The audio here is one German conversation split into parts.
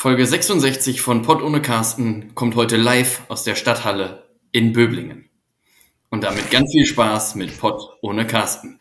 Folge 66 von Pott ohne Carsten kommt heute live aus der Stadthalle in Böblingen. Und damit ganz viel Spaß mit Pott ohne Carsten.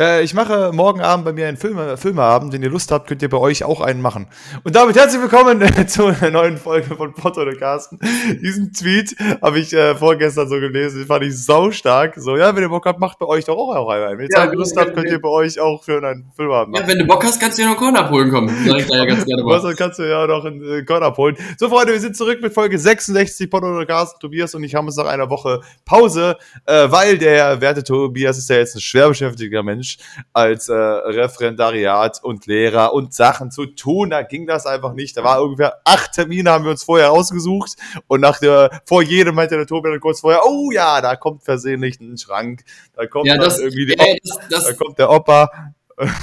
Äh, ich mache morgen Abend bei mir einen Film, Filmeabend. Wenn ihr Lust habt, könnt ihr bei euch auch einen machen. Und damit herzlich willkommen äh, zu einer neuen Folge von Potter oder Carsten. Diesen Tweet habe ich äh, vorgestern so gelesen. Den fand ich sau stark. So, ja, wenn ihr Bock habt, macht bei euch doch auch, einen. Wenn ihr ja, Lust habt, könnt ihr bei euch auch für einen Filmabend machen. Ja, wenn du Bock hast, kannst du ja noch einen Korn abholen kommen. Sag ich da ja ganz gerne Was, kannst du ja noch einen äh, Korn abholen. So, Freunde, wir sind zurück mit Folge 66 Potter oder Carsten. Tobias und ich haben uns nach einer Woche Pause, weil der werte Tobias ist ja jetzt ein schwer beschäftigter Mensch als äh, Referendariat und Lehrer und Sachen zu tun. Da ging das einfach nicht. Da war ungefähr acht Termine, haben wir uns vorher ausgesucht. Und nach der, vor jedem meinte der Tobi dann kurz vorher, oh ja, da kommt versehentlich ein Schrank. Da kommt ja, das, irgendwie die, äh, das, das, da kommt der Opa.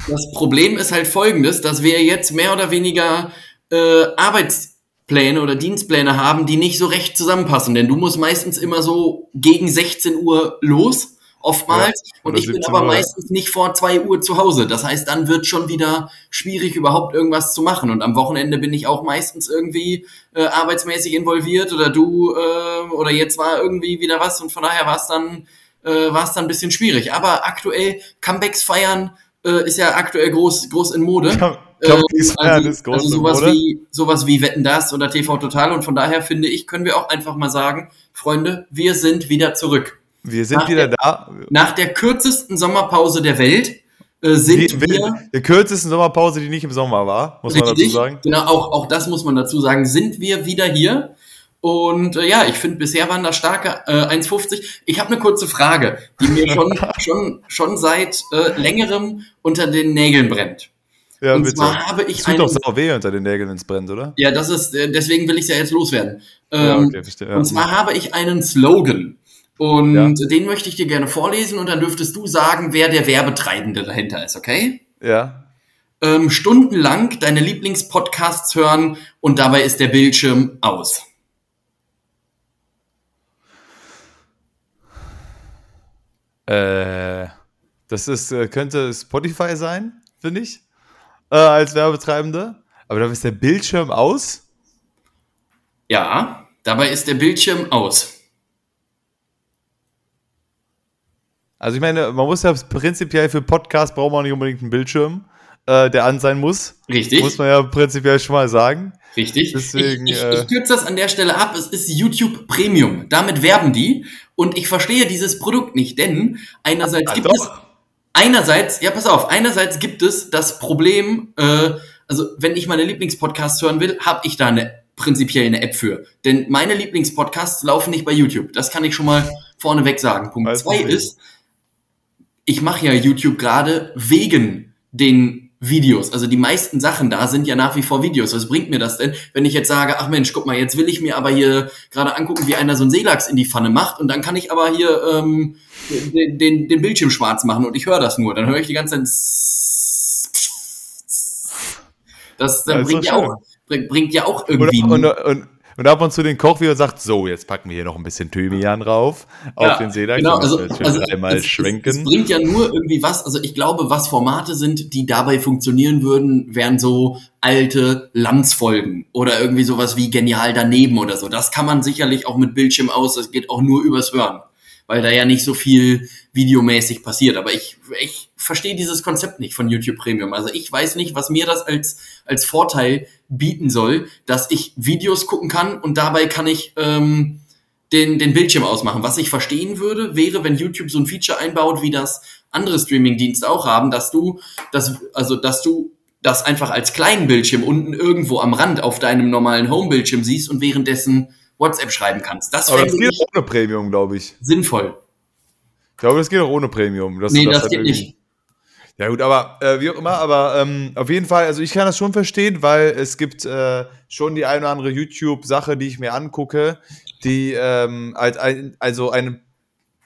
Das Problem ist halt folgendes, dass wir jetzt mehr oder weniger äh, Arbeitspläne oder Dienstpläne haben, die nicht so recht zusammenpassen. Denn du musst meistens immer so gegen 16 Uhr los oftmals. Ja, und ich bin aber Uhr. meistens nicht vor zwei Uhr zu Hause. Das heißt, dann wird schon wieder schwierig, überhaupt irgendwas zu machen. Und am Wochenende bin ich auch meistens irgendwie äh, arbeitsmäßig involviert oder du äh, oder jetzt war irgendwie wieder was und von daher war es dann äh, war es dann ein bisschen schwierig. Aber aktuell Comebacks feiern äh, ist ja aktuell groß groß in Mode. Äh, also, ist groß also sowas wie sowas wie Wetten das oder TV Total und von daher finde ich können wir auch einfach mal sagen, Freunde, wir sind wieder zurück. Wir sind nach wieder der, da. Nach der kürzesten Sommerpause der Welt äh, sind die, wir. Der kürzesten Sommerpause, die nicht im Sommer war, muss richtig, man dazu sagen. Genau, auch, auch das muss man dazu sagen. Sind wir wieder hier? Und äh, ja, ich finde, bisher waren das starke äh, 1,50. Ich habe eine kurze Frage, die mir schon, schon, schon seit äh, längerem unter den Nägeln brennt. Ja, und bitte. zwar habe ich. Es tut doch sau weh unter den Nägeln, wenn es brennt, oder? Ja, das ist, äh, deswegen will ich es ja jetzt loswerden. Ähm, ja, okay, verstehe. Ja. Und zwar habe ich einen Slogan. Und ja. den möchte ich dir gerne vorlesen und dann dürftest du sagen, wer der Werbetreibende dahinter ist, okay? Ja. Ähm, stundenlang deine Lieblingspodcasts hören und dabei ist der Bildschirm aus. Äh, das ist, äh, könnte Spotify sein, finde ich, äh, als Werbetreibende. Aber da ist der Bildschirm aus? Ja, dabei ist der Bildschirm aus. Also ich meine, man muss ja prinzipiell für Podcast braucht man nicht unbedingt einen Bildschirm, äh, der an sein muss. Richtig. Muss man ja prinzipiell schon mal sagen. Richtig. Deswegen, ich, ich, äh, ich kürze das an der Stelle ab. Es ist YouTube Premium. Damit werben die. Und ich verstehe dieses Produkt nicht, denn einerseits gibt doch. es einerseits, ja pass auf, einerseits gibt es das Problem, äh, also wenn ich meine Lieblingspodcasts hören will, habe ich da eine prinzipiell eine App für. Denn meine Lieblingspodcasts laufen nicht bei YouTube. Das kann ich schon mal vorneweg sagen. Punkt Weiß zwei ist, ich mache ja YouTube gerade wegen den Videos. Also die meisten Sachen da sind ja nach wie vor Videos. Was bringt mir das denn, wenn ich jetzt sage, ach Mensch, guck mal, jetzt will ich mir aber hier gerade angucken, wie einer so einen Seelachs in die Pfanne macht und dann kann ich aber hier ähm, den, den, den Bildschirm schwarz machen und ich höre das nur. Dann höre ich die ganze Zeit. Das, dann bringt, ja auch, bringt ja auch irgendwie. Und, und, und, und ab und zu den Koch wieder sagt, so, jetzt packen wir hier noch ein bisschen Thymian drauf ja, auf den Seelachs. Genau, also, also es, schwenken. Es, es, bringt ja nur irgendwie was, also ich glaube, was Formate sind, die dabei funktionieren würden, wären so alte Landsfolgen oder irgendwie sowas wie genial daneben oder so. Das kann man sicherlich auch mit Bildschirm aus, das geht auch nur übers Hören weil da ja nicht so viel videomäßig passiert. Aber ich, ich verstehe dieses Konzept nicht von YouTube Premium. Also ich weiß nicht, was mir das als, als Vorteil bieten soll, dass ich Videos gucken kann und dabei kann ich ähm, den, den Bildschirm ausmachen. Was ich verstehen würde, wäre, wenn YouTube so ein Feature einbaut, wie das andere Streaming-Dienste auch haben, dass du, das, also dass du das einfach als kleinen Bildschirm unten irgendwo am Rand auf deinem normalen Home-Bildschirm siehst und währenddessen WhatsApp schreiben kannst. Das Aber das geht auch ohne Premium, glaube ich. Sinnvoll. Ich glaube, das geht auch ohne Premium. nee, das, das geht nicht. Ja gut, aber äh, wie auch immer, aber ähm, auf jeden Fall, also ich kann das schon verstehen, weil es gibt äh, schon die eine oder andere YouTube-Sache, die ich mir angucke, die ähm, als ein, also eine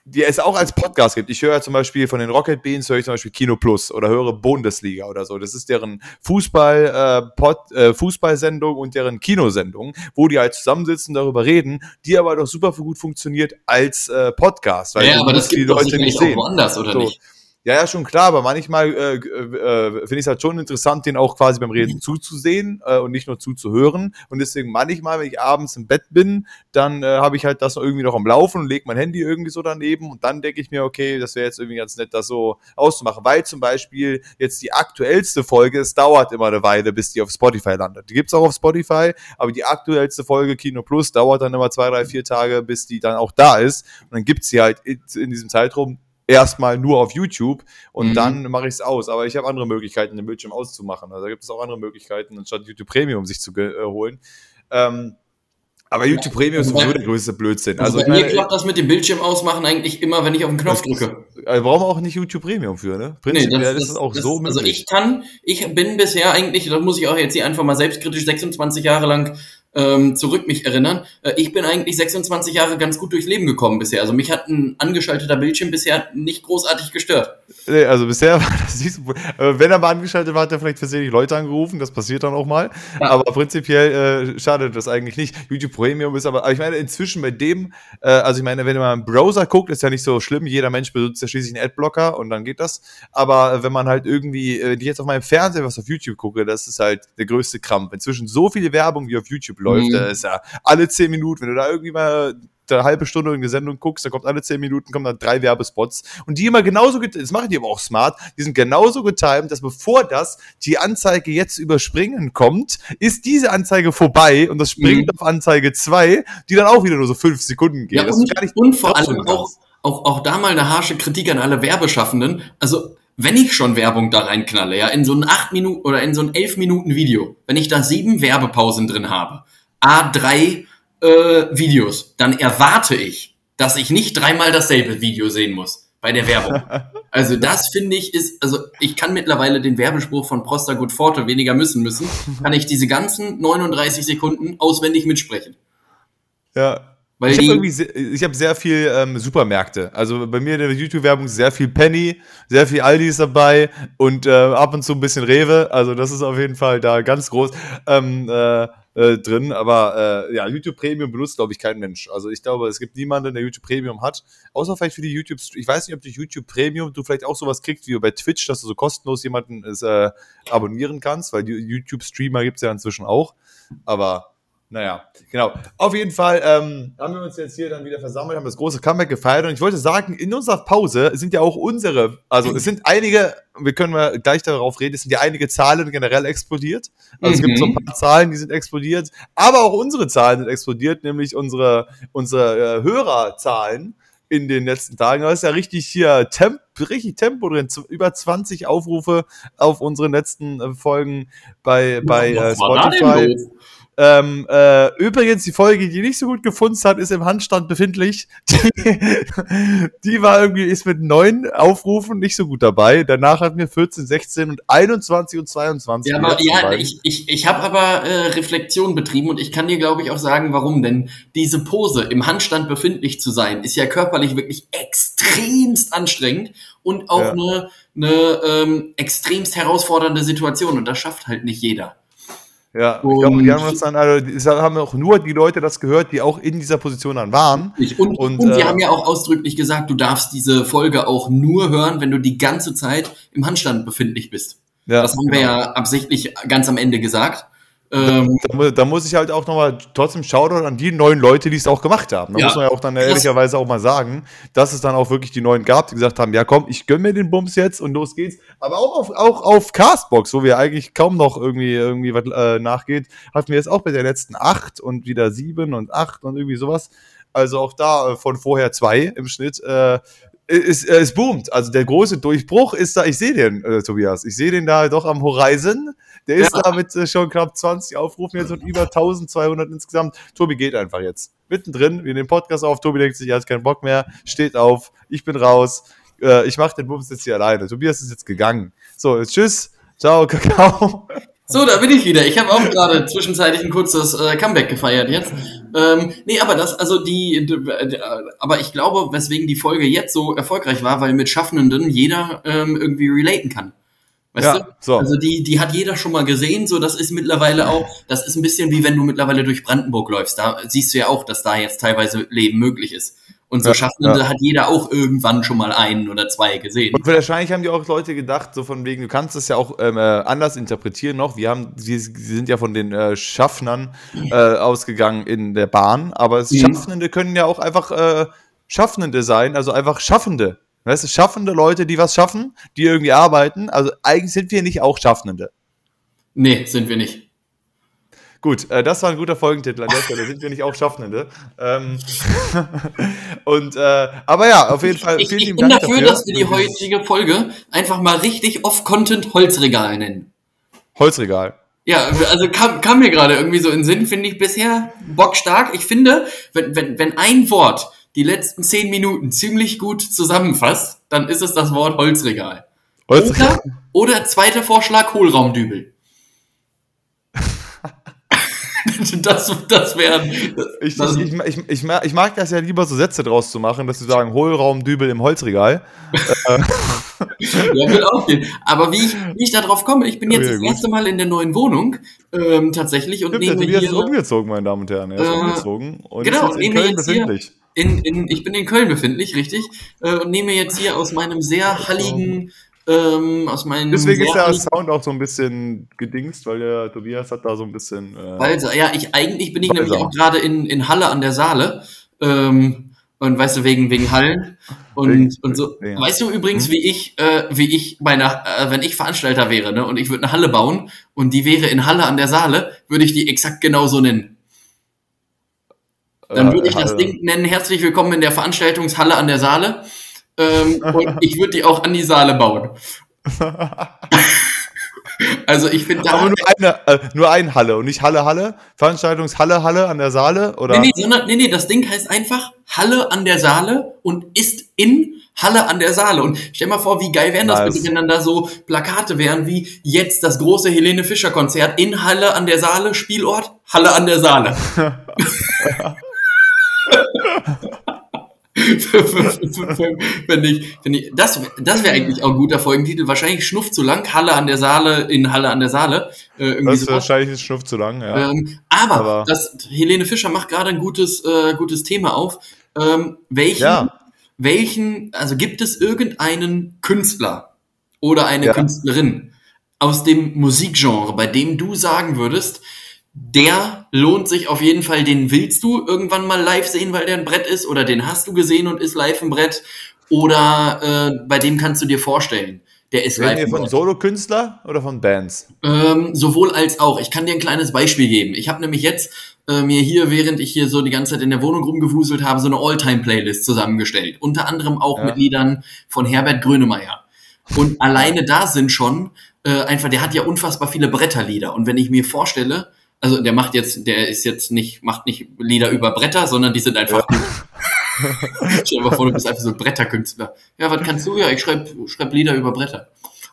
die es auch als Podcast gibt. Ich höre zum Beispiel von den Rocket Beans, höre ich zum Beispiel Kino Plus oder höre Bundesliga oder so. Das ist deren Fußball, äh, Pod, äh, Fußballsendung und deren Kinosendung, wo die halt zusammensitzen, darüber reden, die aber doch super gut funktioniert als äh, Podcast. Weil ja, aber das gibt die Leute nicht sehen. woanders, oder so. nicht? Ja, ja, schon klar, aber manchmal äh, äh, finde ich es halt schon interessant, den auch quasi beim Reden zuzusehen äh, und nicht nur zuzuhören. Und deswegen manchmal, wenn ich abends im Bett bin, dann äh, habe ich halt das irgendwie noch am Laufen und lege mein Handy irgendwie so daneben und dann denke ich mir, okay, das wäre jetzt irgendwie ganz nett, das so auszumachen. Weil zum Beispiel jetzt die aktuellste Folge, es dauert immer eine Weile, bis die auf Spotify landet. Die gibt's auch auf Spotify, aber die aktuellste Folge Kino Plus dauert dann immer zwei, drei, vier Tage, bis die dann auch da ist. Und dann gibt's sie halt in, in diesem Zeitraum erstmal nur auf YouTube und mhm. dann mache ich es aus. Aber ich habe andere Möglichkeiten, den Bildschirm auszumachen. Also da gibt es auch andere Möglichkeiten, anstatt YouTube Premium sich zu äh, holen. Ähm, aber YouTube Premium ist sowieso der größte Blödsinn. Also, also bei mir klappt das mit dem Bildschirm ausmachen eigentlich immer, wenn ich auf den Knopf drücke. Also brauchen wir auch nicht YouTube Premium für, ne? Prinzipiell nee, das, ist das auch das, so möglich. Also ich kann, ich bin bisher eigentlich, das muss ich auch jetzt hier einfach mal selbstkritisch 26 Jahre lang ähm, zurück mich erinnern. Äh, ich bin eigentlich 26 Jahre ganz gut durchs Leben gekommen bisher. Also mich hat ein angeschalteter Bildschirm bisher nicht großartig gestört. Nee, also bisher war das nicht so. Äh, wenn er mal angeschaltet war, hat er vielleicht versehentlich Leute angerufen. Das passiert dann auch mal. Ja. Aber prinzipiell äh, schadet das eigentlich nicht. YouTube Premium ist aber, aber ich meine, inzwischen bei dem, äh, also ich meine, wenn man im Browser guckt, ist ja nicht so schlimm. Jeder Mensch benutzt ja schließlich einen Adblocker und dann geht das. Aber wenn man halt irgendwie, äh, die jetzt auf meinem Fernseher was auf YouTube gucke, das ist halt der größte Krampf. Inzwischen so viele Werbung wie auf YouTube läuft. Mhm. Da ist ja alle zehn Minuten, wenn du da irgendwie mal eine halbe Stunde in die Sendung guckst, da kommt alle zehn Minuten kommen dann drei Werbespots und die immer genauso, das machen die aber auch smart, die sind genauso getimed, dass bevor das die Anzeige jetzt überspringen kommt, ist diese Anzeige vorbei und das springt mhm. auf Anzeige 2, die dann auch wieder nur so fünf Sekunden geht. Ja, und, und vor allem auch, auch, auch da mal eine harsche Kritik an alle Werbeschaffenden. Also wenn ich schon Werbung da reinknalle, ja, in so ein 8 Minuten oder in so ein 11 Minuten Video, wenn ich da sieben Werbepausen drin habe, A3 äh, Videos, dann erwarte ich, dass ich nicht dreimal dasselbe Video sehen muss bei der Werbung. Also das finde ich ist, also ich kann mittlerweile den Werbespruch von Prosta Good Forte weniger müssen müssen, kann ich diese ganzen 39 Sekunden auswendig mitsprechen. Ja, weil ich habe irgendwie sehr, ich habe sehr viel ähm, Supermärkte. Also bei mir in der YouTube-Werbung sehr viel Penny, sehr viel Aldi ist dabei und äh, ab und zu ein bisschen Rewe. Also das ist auf jeden Fall da ganz groß ähm, äh, äh, drin. Aber äh, ja, YouTube Premium benutzt, glaube ich, kein Mensch. Also ich glaube, es gibt niemanden, der YouTube Premium hat. Außer vielleicht für die YouTube. Ich weiß nicht, ob durch YouTube Premium du vielleicht auch sowas kriegst wie bei Twitch, dass du so kostenlos jemanden äh, abonnieren kannst, weil YouTube-Streamer gibt es ja inzwischen auch. Aber naja, genau. Auf jeden Fall ähm, haben wir uns jetzt hier dann wieder versammelt, haben das große Comeback gefeiert und ich wollte sagen, in unserer Pause sind ja auch unsere, also es sind einige, wir können mal gleich darauf reden, es sind ja einige Zahlen generell explodiert. Also mhm. es gibt so ein paar Zahlen, die sind explodiert, aber auch unsere Zahlen sind explodiert, nämlich unsere, unsere äh, Hörerzahlen in den letzten Tagen. Da ist ja richtig hier Temp, richtig Tempo drin. Über 20 Aufrufe auf unseren letzten äh, Folgen bei, bei äh, Spotify. Ähm, äh, übrigens, die Folge, die nicht so gut gefunden hat, ist im Handstand befindlich. Die, die war irgendwie, ist mit neun Aufrufen nicht so gut dabei. Danach hatten wir 14, 16 und 21 und 22. Ja, aber, ja ich, ich, ich habe aber äh, Reflexion betrieben und ich kann dir, glaube ich, auch sagen, warum. Denn diese Pose, im Handstand befindlich zu sein, ist ja körperlich wirklich extremst anstrengend und auch ja. eine, eine ähm, extremst herausfordernde Situation. Und das schafft halt nicht jeder. Ja, und ich glaube, die haben uns dann, also, haben auch nur die Leute das gehört, die auch in dieser Position dann waren. Und, und, und die äh, haben ja auch ausdrücklich gesagt, du darfst diese Folge auch nur hören, wenn du die ganze Zeit im Handstand befindlich bist. Ja, das haben genau. wir ja absichtlich ganz am Ende gesagt. Ähm, da, da, muss ich halt auch nochmal trotzdem Shoutout an die neuen Leute, die es auch gemacht haben. Da ja, muss man ja auch dann ehrlicherweise auch mal sagen, dass es dann auch wirklich die neuen gab, die gesagt haben, ja komm, ich gönn mir den Bums jetzt und los geht's. Aber auch auf, auch auf Castbox, wo wir eigentlich kaum noch irgendwie, irgendwie was äh, nachgeht, hatten wir jetzt auch bei der letzten acht und wieder sieben und acht und irgendwie sowas. Also auch da äh, von vorher zwei im Schnitt. Äh, es, es boomt. Also der große Durchbruch ist da, ich sehe den, äh, Tobias, ich sehe den da doch am Horizon. Der ist ja. da mit äh, schon knapp 20 Aufrufen jetzt und über 1200 insgesamt. Tobi geht einfach jetzt. Mittendrin, wir nehmen den Podcast auf. Tobi denkt sich, er hat keinen Bock mehr, steht auf, ich bin raus. äh, ich mache den Bums jetzt hier alleine. Tobias ist jetzt gegangen. So, jetzt tschüss. Ciao, Kakao. So, da bin ich wieder. Ich habe auch gerade zwischenzeitlich ein kurzes äh, Comeback gefeiert jetzt. Ähm, nee, aber das, also die, aber ich glaube, weswegen die Folge jetzt so erfolgreich war, weil mit Schaffenden jeder ähm, irgendwie relaten kann. Weißt Ja, du? so. Also die, die hat jeder schon mal gesehen, so das ist mittlerweile auch, das ist ein bisschen wie wenn du mittlerweile durch Brandenburg läufst. Da siehst du ja auch, dass da jetzt teilweise Leben möglich ist. Und so Ja, Schaffende ja. hat jeder auch irgendwann schon mal einen oder zwei gesehen. Und wahrscheinlich haben die auch Leute gedacht, so von wegen, du kannst es ja auch ähm, äh, anders interpretieren noch. Wir haben, sie, sie sind ja von den äh, Schaffnern äh, ausgegangen in der Bahn, aber Mhm. Schaffnende können ja auch einfach äh, Schaffnende sein, also einfach Schaffende. Weißt du, schaffende Leute, die was schaffen, die irgendwie arbeiten. Also eigentlich sind wir nicht auch Schaffende. Nee, sind wir nicht. Gut, äh, das war ein guter Folgentitel an der Stelle. Sind wir nicht auch Schaffende? Ähm, und äh, aber ja, auf jeden Fall Ich, vielen ich lieben bin Dank dafür, dafür. dass wir die heutige Folge einfach mal richtig off-Content Holzregal nennen. Holzregal. Ja, also kam, kam mir gerade irgendwie so in den Sinn, finde ich bisher bockstark. Ich finde, wenn, wenn, wenn ein Wort die letzten zehn Minuten ziemlich gut zusammenfasst, dann ist es das Wort Holzregal. Holzregal. Oder, oder zweiter Vorschlag, Hohlraumdübel. Das das wären. Ich, ich, ich, ich, ich, mag, das ja lieber so Sätze draus zu machen, dass sie sagen, Hohlraumdübel im Holzregal. ja, will auch gehen. Aber wie ich, wie ich da drauf komme, ich bin jetzt Okay, das gut. erste Mal in der neuen Wohnung ähm, tatsächlich und Stimmt, nehme ist hier umgezogen, meine Damen und Herren. Er ist Äh, umgezogen und genau, ist jetzt in Köln jetzt befindlich. in, in, ich bin in Köln befindlich, richtig, äh, und nehme jetzt hier aus meinem sehr halligen, ähm, aus meinem Deswegen ist der Sound auch so ein bisschen gedingst, weil der Tobias hat da so ein bisschen. Äh, Walser. Ja, ich eigentlich bin ich Walser. nämlich auch gerade in, in Halle an der Saale. Ähm, und weißt du, wegen, wegen Hallen und, Wegen- und so. ja. Weißt du übrigens, wie ich, äh, wie ich bei einer, äh, wenn ich Veranstalter wäre, ne, und ich würde eine Halle bauen und die wäre in Halle an der Saale, würde ich die exakt genauso nennen. Dann würde ich das Ding nennen, herzlich willkommen in der Veranstaltungshalle an der Saale. Ähm, und ich würde die auch an die Saale bauen. Also ich finde da. Aber nur eine, äh, nur ein Halle und nicht Halle Halle. Veranstaltungshalle Halle an der Saale oder? Nee, nee, sondern, nee, nee, das Ding heißt einfach Halle an der Saale und ist in Halle an der Saale. Und stell mal vor, wie geil wären das Nice. bitte, wenn dann da so Plakate wären wie jetzt das große Helene Fischer Konzert in Halle an der Saale, Spielort Halle an der Saale. wenn ich, wenn ich, das, das wäre eigentlich auch ein guter Folgentitel. Wahrscheinlich schnuff zu lang. Halle an der Saale in Halle an der Saale. Äh, Das ist wahrscheinlich ein Schnuff zu lang, ja. Ähm, aber, Aber- das, Helene Fischer macht gerade ein gutes, äh, gutes Thema auf. Ähm, welchen, Ja. welchen, also gibt es irgendeinen Künstler oder eine Ja. Künstlerin aus dem Musikgenre, bei dem du sagen würdest, der lohnt sich auf jeden Fall, den willst du irgendwann mal live sehen, weil der ein Brett ist, oder den hast du gesehen und ist live ein Brett, oder äh, bei dem kannst du dir vorstellen, der ist Reden live wir von. Solokünstler oder von Bands? Ähm, sowohl als auch. Ich kann dir ein kleines Beispiel geben. Ich habe nämlich jetzt äh, mir hier, während ich hier so die ganze Zeit in der Wohnung rumgewuselt habe, so eine All-Time-Playlist zusammengestellt. Unter anderem auch Ja. mit Liedern von Herbert Grönemeyer. Und alleine da sind schon äh, einfach, der hat ja unfassbar viele Bretterlieder. Und wenn ich mir vorstelle, also der macht jetzt, der ist jetzt nicht, macht nicht Lieder über Bretter, sondern die sind einfach. Stell dir mal vor, du bist einfach so ein Bretterkünstler. Ja, was kannst du? Ja, ich schreib, schreib Lieder über Bretter.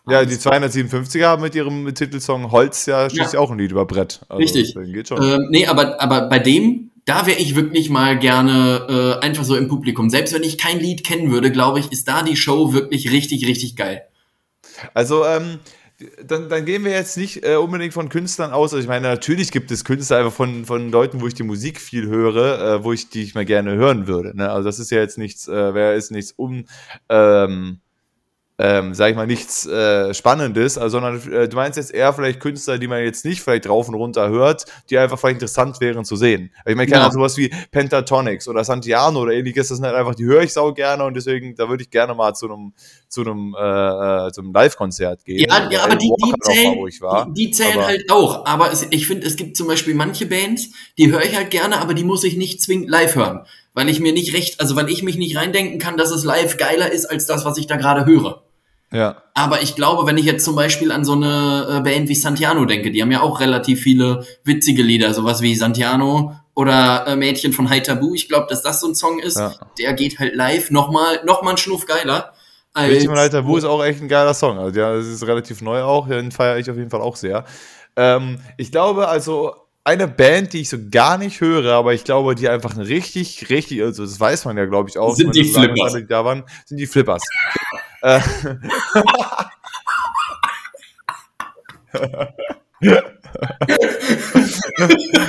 Ja, die 257er haben mit ihrem Titelsong Holz ja schließlich auch ein Lied über Brett. Also, Richtig. Geht schon. Ähm, nee, aber, aber bei dem, da wäre ich wirklich mal gerne äh, einfach so im Publikum. Selbst wenn ich kein Lied kennen würde, glaube ich, ist da die Show wirklich richtig, richtig geil. Also, ähm, dann, dann gehen wir jetzt nicht äh, unbedingt von Künstlern aus. Also ich meine, natürlich gibt es Künstler einfach von, von Leuten, wo ich die Musik viel höre, äh, wo ich die ich mal gerne hören würde. Ne? Also das ist ja jetzt nichts, äh, wäre ist nichts um, ähm, ähm, sag ich mal, nichts äh, Spannendes, also, sondern äh, du meinst jetzt eher vielleicht Künstler, die man jetzt nicht vielleicht rauf und runter hört, die einfach vielleicht interessant wären zu sehen. Ich meine, keine Ja. Sowas wie Pentatonics oder Santiano oder ähnliches, das sind halt einfach, die höre ich sau gerne und deswegen, da würde ich gerne mal zu einem zu einem, äh, äh, zu einem Live-Konzert gehen. Ja, ja aber die, die mal, zählen, war. die, die zählen Aber- halt auch. Aber es, ich finde, es gibt zum Beispiel manche Bands, die höre ich halt gerne, aber die muss ich nicht zwingend live hören. Weil ich mir nicht recht, also weil ich mich nicht reindenken kann, dass es live geiler ist als das, was ich da gerade höre. Ja. Aber ich glaube, wenn ich jetzt zum Beispiel an so eine äh, Band wie Santiano denke, die haben ja auch relativ viele witzige Lieder, sowas wie Santiano oder äh, Mädchen von High Taboo. Ich glaube, dass das so ein Song ist, Ja. der geht halt live nochmal noch mal einen Schnuff geiler als. Bildschirm Leiter Wu ist auch echt ein geiler Song. Also, ja, das ist relativ neu auch. Den feiere ich auf jeden Fall auch sehr. Ähm, ich glaube, also eine Band, die ich so gar nicht höre, aber ich glaube, die einfach ein richtig, richtig, also das weiß man ja, glaube ich, auch. Sind die Flippers. Die da waren, sind die Flippers. Äh,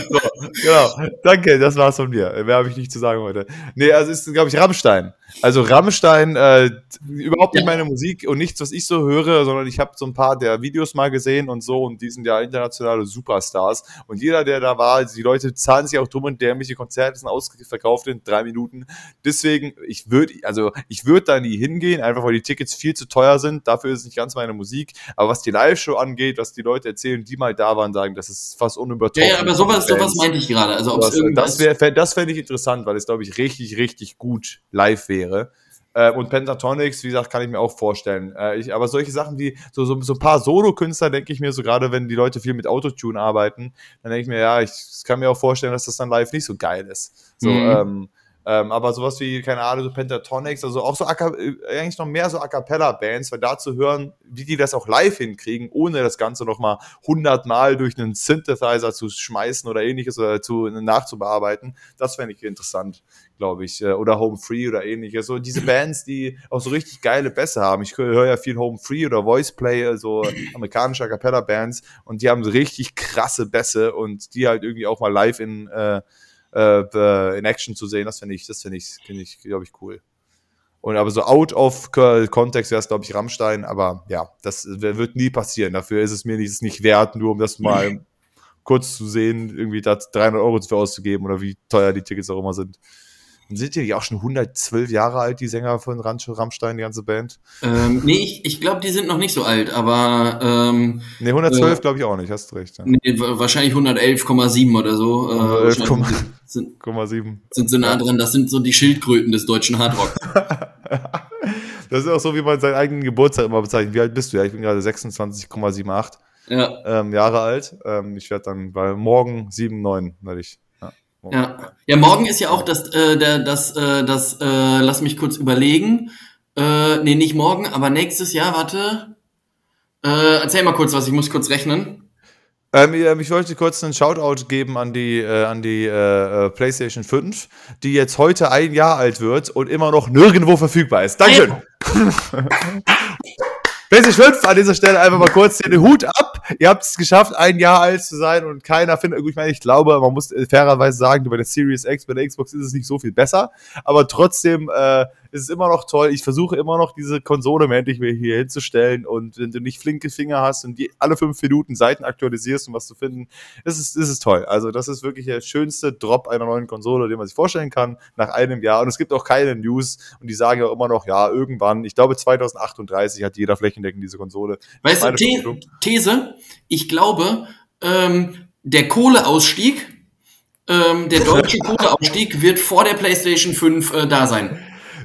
so, genau. Danke, das war's von mir. Mehr habe ich nicht zu sagen heute. Nee, also ist, glaube ich, Rammstein. Also Rammstein, äh, überhaupt nicht meine Musik und nichts, was ich so höre, sondern ich habe so ein paar der Videos mal gesehen und so und die sind ja internationale Superstars. Und jeder, der da war, die Leute zahlen sich auch dumm und dämliche Konzerte sind ausverkauft in drei Minuten. Deswegen, ich würde, also ich würde da nie hingehen, einfach weil die Tickets viel zu teuer sind. Dafür ist es nicht ganz meine Musik. Aber was die Live-Show angeht, was die Leute erzählen, die mal da waren, sagen, das ist fast unübertroffen. Ja, ja, aber sowas, sowas meinte ich gerade. Also, Das, äh, das, wär, das fände ich interessant, weil es, glaube ich, richtig, richtig gut live wäre. Äh, und Pentatonics, wie gesagt, kann ich mir auch vorstellen. Äh, ich, aber solche Sachen wie so, so, so ein paar Solo-Künstler, denke ich mir, so gerade wenn die Leute viel mit Autotune arbeiten, dann denke ich mir, ja, ich kann mir auch vorstellen, dass das dann live nicht so geil ist. So, Mhm. ähm, ähm, aber sowas wie, keine Ahnung, so Pentatonics, also auch so äh, eigentlich noch mehr so A Cappella-Bands, weil da zu hören, wie die das auch live hinkriegen, ohne das Ganze nochmal hundertmal durch einen Synthesizer zu schmeißen oder ähnliches oder zu, nachzubearbeiten, das fände ich interessant, glaube ich. Äh, Oder Home Free oder ähnliches. So diese Bands, die auch so richtig geile Bässe haben. Ich höre ja viel Home Free oder Voice Play, so amerikanische A Cappella-Bands und die haben so richtig krasse Bässe und die halt irgendwie auch mal live in äh, äh, in Action zu sehen, das finde ich, das finde ich, finde ich, glaube ich, cool. Und aber so out of co- Kontext wäre es, glaube ich, Rammstein, aber ja, das wird nie passieren. Dafür ist es mir nicht, ist nicht wert, nur um das mal kurz zu sehen, irgendwie da 300 Euro für auszugeben oder wie teuer die Tickets auch immer sind. Und sind die auch schon 112 Jahre alt, die Sänger von Ram- Rammstein, die ganze Band? Ähm, nee, ich, ich glaube, die sind noch nicht so alt, aber ähm, Ne, 112 Äh, glaube ich auch nicht, hast du recht. Ja. nee, wa- wahrscheinlich 111,7 oder so. Äh, 111,7. wahrscheinlich sind, 1,7. sind so nah dran, das sind so die Schildkröten des deutschen Hardrock. Das ist auch so, wie man seinen eigenen Geburtstag immer bezeichnet. Wie alt bist du? Ja, ich bin gerade 26,78 ja, ähm, Jahre alt. Ähm, ich werde dann bei morgen 7,9 werde ich. Ja, morgen. ja. Morgen ist ja auch das, äh, der, das, äh, das, äh, lass mich kurz überlegen. Äh, nee, nicht morgen, aber nächstes Jahr, warte. Äh, erzähl mal kurz was, ich muss kurz rechnen. Ähm, ich wollte kurz einen Shoutout geben an die, äh, an die äh, äh, PlayStation 5, die jetzt heute ein Jahr alt wird und immer noch nirgendwo verfügbar ist. Dankeschön. PlayStation 5 an dieser Stelle einfach mal kurz den Hut ab. Ihr habt es geschafft, ein Jahr alt zu sein und keiner findet, ich meine, ich glaube, man muss fairerweise sagen, bei der Series X, bei der Xbox ist es nicht so viel besser, aber trotzdem äh, ist es immer noch toll. Ich versuche immer noch diese Konsole mir endlich wieder hier hinzustellen und wenn du nicht flinke Finger hast und die alle fünf Minuten Seiten aktualisierst, um was zu finden, ist es, ist es toll. Also das ist wirklich der schönste Drop einer neuen Konsole, den man sich vorstellen kann, nach einem Jahr. Und es gibt auch keine News und die sagen ja immer noch, ja, irgendwann, ich glaube 2038 hat jeder flächendeckend diese Konsole. Weißt du, The. These, ich glaube, ähm, der Kohleausstieg, ähm, der deutsche Kohleausstieg wird vor der PlayStation 5 äh, da sein.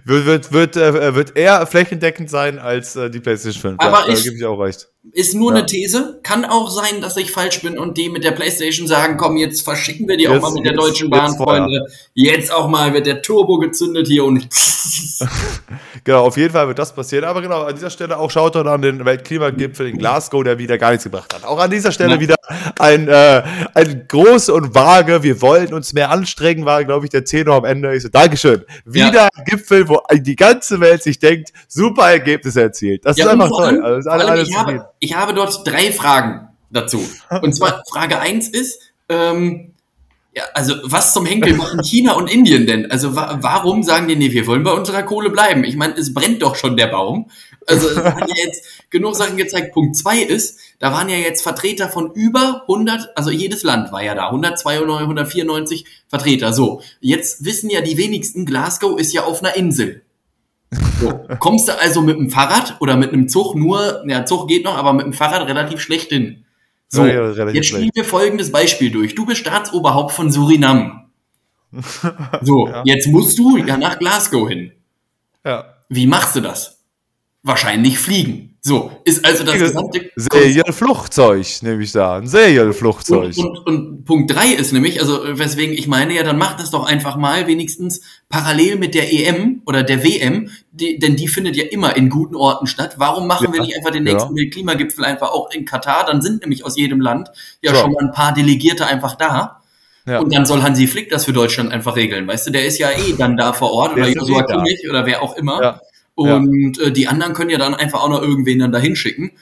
Wird, wird, wird, äh, wird eher flächendeckend sein als äh, die PlayStation 5. Aber ja, da ich- gebe ich auch recht. Ist nur Ja. eine These. Kann auch sein, dass ich falsch bin und die mit der PlayStation sagen, komm, jetzt verschicken wir die auch Jetzt- mal mit der Deutschen Bahn, jetzt. Freunde. Jetzt auch mal wird der Turbo gezündet hier und Genau, auf jeden Fall wird das passieren. Aber genau, an dieser Stelle auch Shoutout an den Weltklimagipfel in Glasgow, der wieder gar nichts gebracht hat. Auch an dieser Stelle Ja. wieder ein, äh, ein groß und vage, wir wollen uns mehr anstrengen, war, glaube ich, der Tenor am Ende. Ich so, Dankeschön. Wieder ein Gipfel, wo die ganze Welt sich denkt, super Ergebnisse erzielt. Das Ja, ist einfach toll. allem- Also, ist vor alles, ich, habe, ich habe dort drei Fragen dazu. Und zwar Frage eins ist, ähm, ja, also was zum Henkel machen China und Indien denn? Also wa warum sagen die, nee, wir wollen bei unserer Kohle bleiben? Ich meine, es brennt doch schon der Baum. Also es haben ja jetzt genug Sachen gezeigt. Punkt zwei ist, da waren ja jetzt Vertreter von über 100, also jedes Land war ja da, 192, 194 Vertreter. So, jetzt wissen ja die wenigsten, Glasgow ist ja auf einer Insel. So, kommst du also mit dem Fahrrad oder mit einem Zug nur, ja, Zug geht noch, aber mit dem Fahrrad relativ schlecht hin. So, Ja, ja, jetzt spielen wir folgendes Beispiel durch. Du bist Staatsoberhaupt von Surinam. So, Ja. jetzt musst du ja nach Glasgow hin. Ja. Wie machst du das? Wahrscheinlich fliegen. So, ist also das gesamte Serienflugzeug, nehme ich da. Ein Serienflugzeug. Und, und, und Punkt drei ist nämlich, also weswegen ich meine, ja, dann macht das doch einfach mal wenigstens parallel mit der EM oder der WM, die, denn die findet ja immer in guten Orten statt. Warum machen Ja, wir nicht einfach den nächsten ja. Klimagipfel einfach auch in Katar? Dann sind nämlich aus jedem Land ja So. schon mal ein paar Delegierte einfach da. Ja. Und dann soll Hansi Flick das für Deutschland einfach regeln. Weißt du, der ist ja eh dann da vor Ort Der oder Joshua eh. Kimmich oder wer auch immer. Ja. Und äh, die anderen können ja dann einfach auch noch irgendwen dann dahin schicken.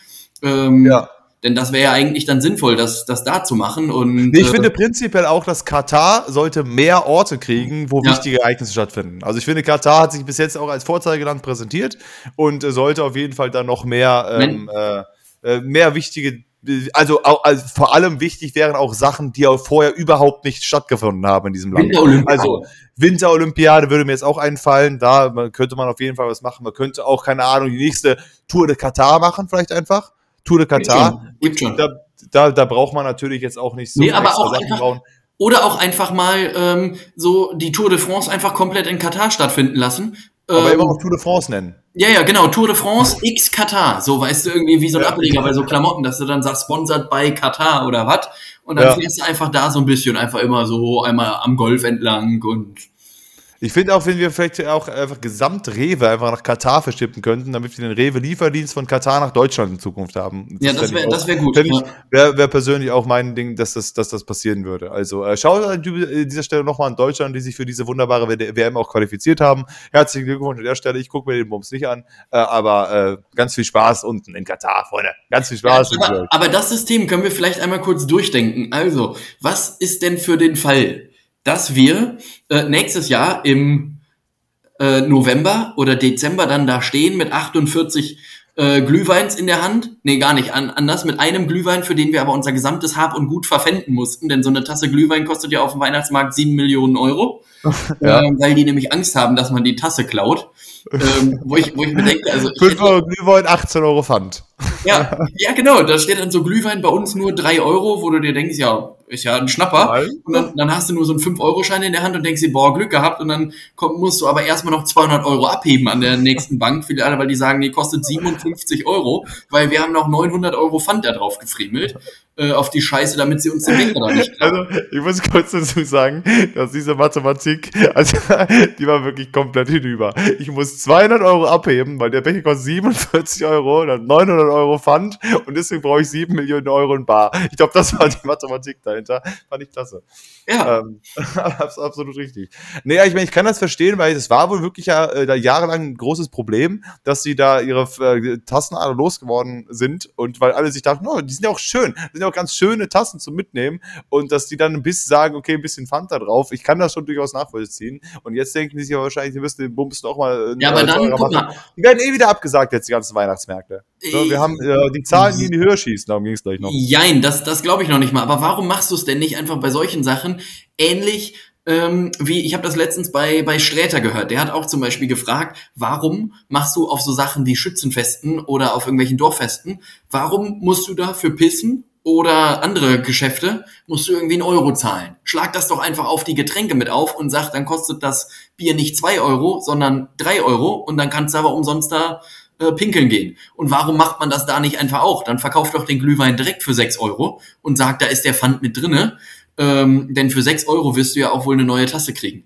Ähm, Ja. Denn das wäre ja eigentlich dann sinnvoll, das, das da zu machen. Und, Nee, ich äh, finde prinzipiell auch, dass Katar sollte mehr Orte kriegen, wo Ja. wichtige Ereignisse stattfinden. Also ich finde, Katar hat sich bis jetzt auch als Vorzeigeland präsentiert und äh, sollte auf jeden Fall dann noch mehr, ähm, äh, äh, mehr wichtige, also, also vor allem wichtig wären auch Sachen, die auch vorher überhaupt nicht stattgefunden haben in diesem Land. Winterolympiade. Also Winterolympiade würde mir jetzt auch einfallen. Da könnte man auf jeden Fall was machen. Man könnte auch, keine Ahnung, die nächste Tour de Katar machen, vielleicht einfach. Tour de Katar. Gibt schon. Da, da, da braucht man natürlich jetzt auch nicht so Nee, aber auch Sachen einfach- bauen. Oder auch einfach mal ähm, so die Tour de France einfach komplett in Katar stattfinden lassen. Aber Ähm, immer noch Tour de France nennen. Ja, ja, genau. Tour de France X Katar. So weißt du irgendwie wie so ein Ja. Ableger bei so Klamotten, dass du dann sagst, sponsert bei Katar oder was. Und dann Ja. fährst du einfach da so ein bisschen einfach immer so einmal am Golf entlang und Ich finde auch, wenn wir vielleicht auch einfach gesamt Rewe einfach nach Katar verschippen könnten, damit wir den Rewe-Lieferdienst von Katar nach Deutschland in Zukunft haben. ja, das ich wäre das wär gut. Ja. Wäre wär persönlich auch mein Ding, dass das, dass das passieren würde. Also äh, schaut an die- dieser Stelle nochmal an Deutschland, die sich für diese wunderbare WM auch qualifiziert haben. Herzlichen Glückwunsch an der Stelle. Ich gucke mir den Bums nicht an, äh, aber äh, ganz viel Spaß unten in Katar, Freunde. Ganz viel Spaß. ich aber, aber das System können wir vielleicht einmal kurz durchdenken. Also, was ist denn für den Fall, dass wir äh, nächstes Jahr im äh, November oder Dezember dann da stehen mit 48 äh, Glühweins in der Hand? Nee, gar nicht. An, anders mit einem Glühwein, für den wir aber unser gesamtes Hab und Gut verpfänden mussten. Denn so eine Tasse Glühwein kostet ja auf dem Weihnachtsmarkt 7 Millionen Euro. Ja. ähm, weil die nämlich Angst haben, dass man die Tasse klaut. ähm, wo, ich, wo ich mir denke, also ich 5 hätte- Euro Glühwein, 18 Euro Pfand. ja, ja, genau. Da steht dann so Glühwein bei uns nur drei Euro, wo du dir denkst, ja, ist ja ein Schnapper. Und dann, dann hast du nur so einen 5-Euro-Schein in der Hand und denkst dir, boah, Glück gehabt. Und dann komm, musst du aber erstmal noch 200 Euro abheben an der nächsten Bank, weil die sagen, die kostet 57 Euro, weil wir haben noch 900 Euro Pfand da drauf gefriemelt äh, auf die Scheiße, damit sie uns den Becher da nicht klauen. Also, ich muss kurz dazu sagen, dass diese Mathematik, also, die war wirklich komplett hinüber. Ich muss 200 Euro abheben, weil der Becher kostet 47 Euro, dann 900 Euro Pfand und deswegen brauche ich 7 Millionen Euro in Bar. Ich glaube, das war die Mathematik dahinter. Fand ich klasse. Ja, Ähm, abs- absolut richtig. Nee, ja, ich meine, ich kann das verstehen, weil es war wohl wirklich ja äh, da jahrelang ein großes Problem, dass sie da ihre äh, Tassen alle losgeworden sind und weil alle sich dachten, oh, die sind ja auch schön, das sind ja auch ganz schöne Tassen zum Mitnehmen und dass die dann ein bisschen sagen, okay, ein bisschen Fanta drauf. Ich kann das schon durchaus nachvollziehen und jetzt denken die sich ja wahrscheinlich, die müssen den Bums noch mal äh, ja aber dann, guck mal. Die werden eh wieder abgesagt jetzt, die ganzen Weihnachtsmärkte. So, wir haben äh, die Zahlen, die in die Höhe schießen, darum ging es gleich noch. Jein, das, das glaube ich noch nicht mal. Aber warum machst du es denn nicht einfach bei solchen Sachen ähnlich ähm, wie, ich habe das letztens bei, bei Sträter gehört. Der hat auch zum Beispiel gefragt, warum machst du auf so Sachen wie Schützenfesten oder auf irgendwelchen Dorffesten, warum musst du da für Pissen oder andere Geschäfte, musst du irgendwie einen Euro zahlen? Schlag das doch einfach auf die Getränke mit auf und sag, dann kostet das Bier nicht zwei Euro, sondern drei Euro und dann kannst du aber umsonst da äh, pinkeln gehen. Und warum macht man das da nicht einfach auch? Dann verkauft doch den Glühwein direkt für 6 Euro und sagt, da ist der Pfand mit drinne. Ähm, denn für 6 Euro wirst du ja auch wohl eine neue Tasse kriegen.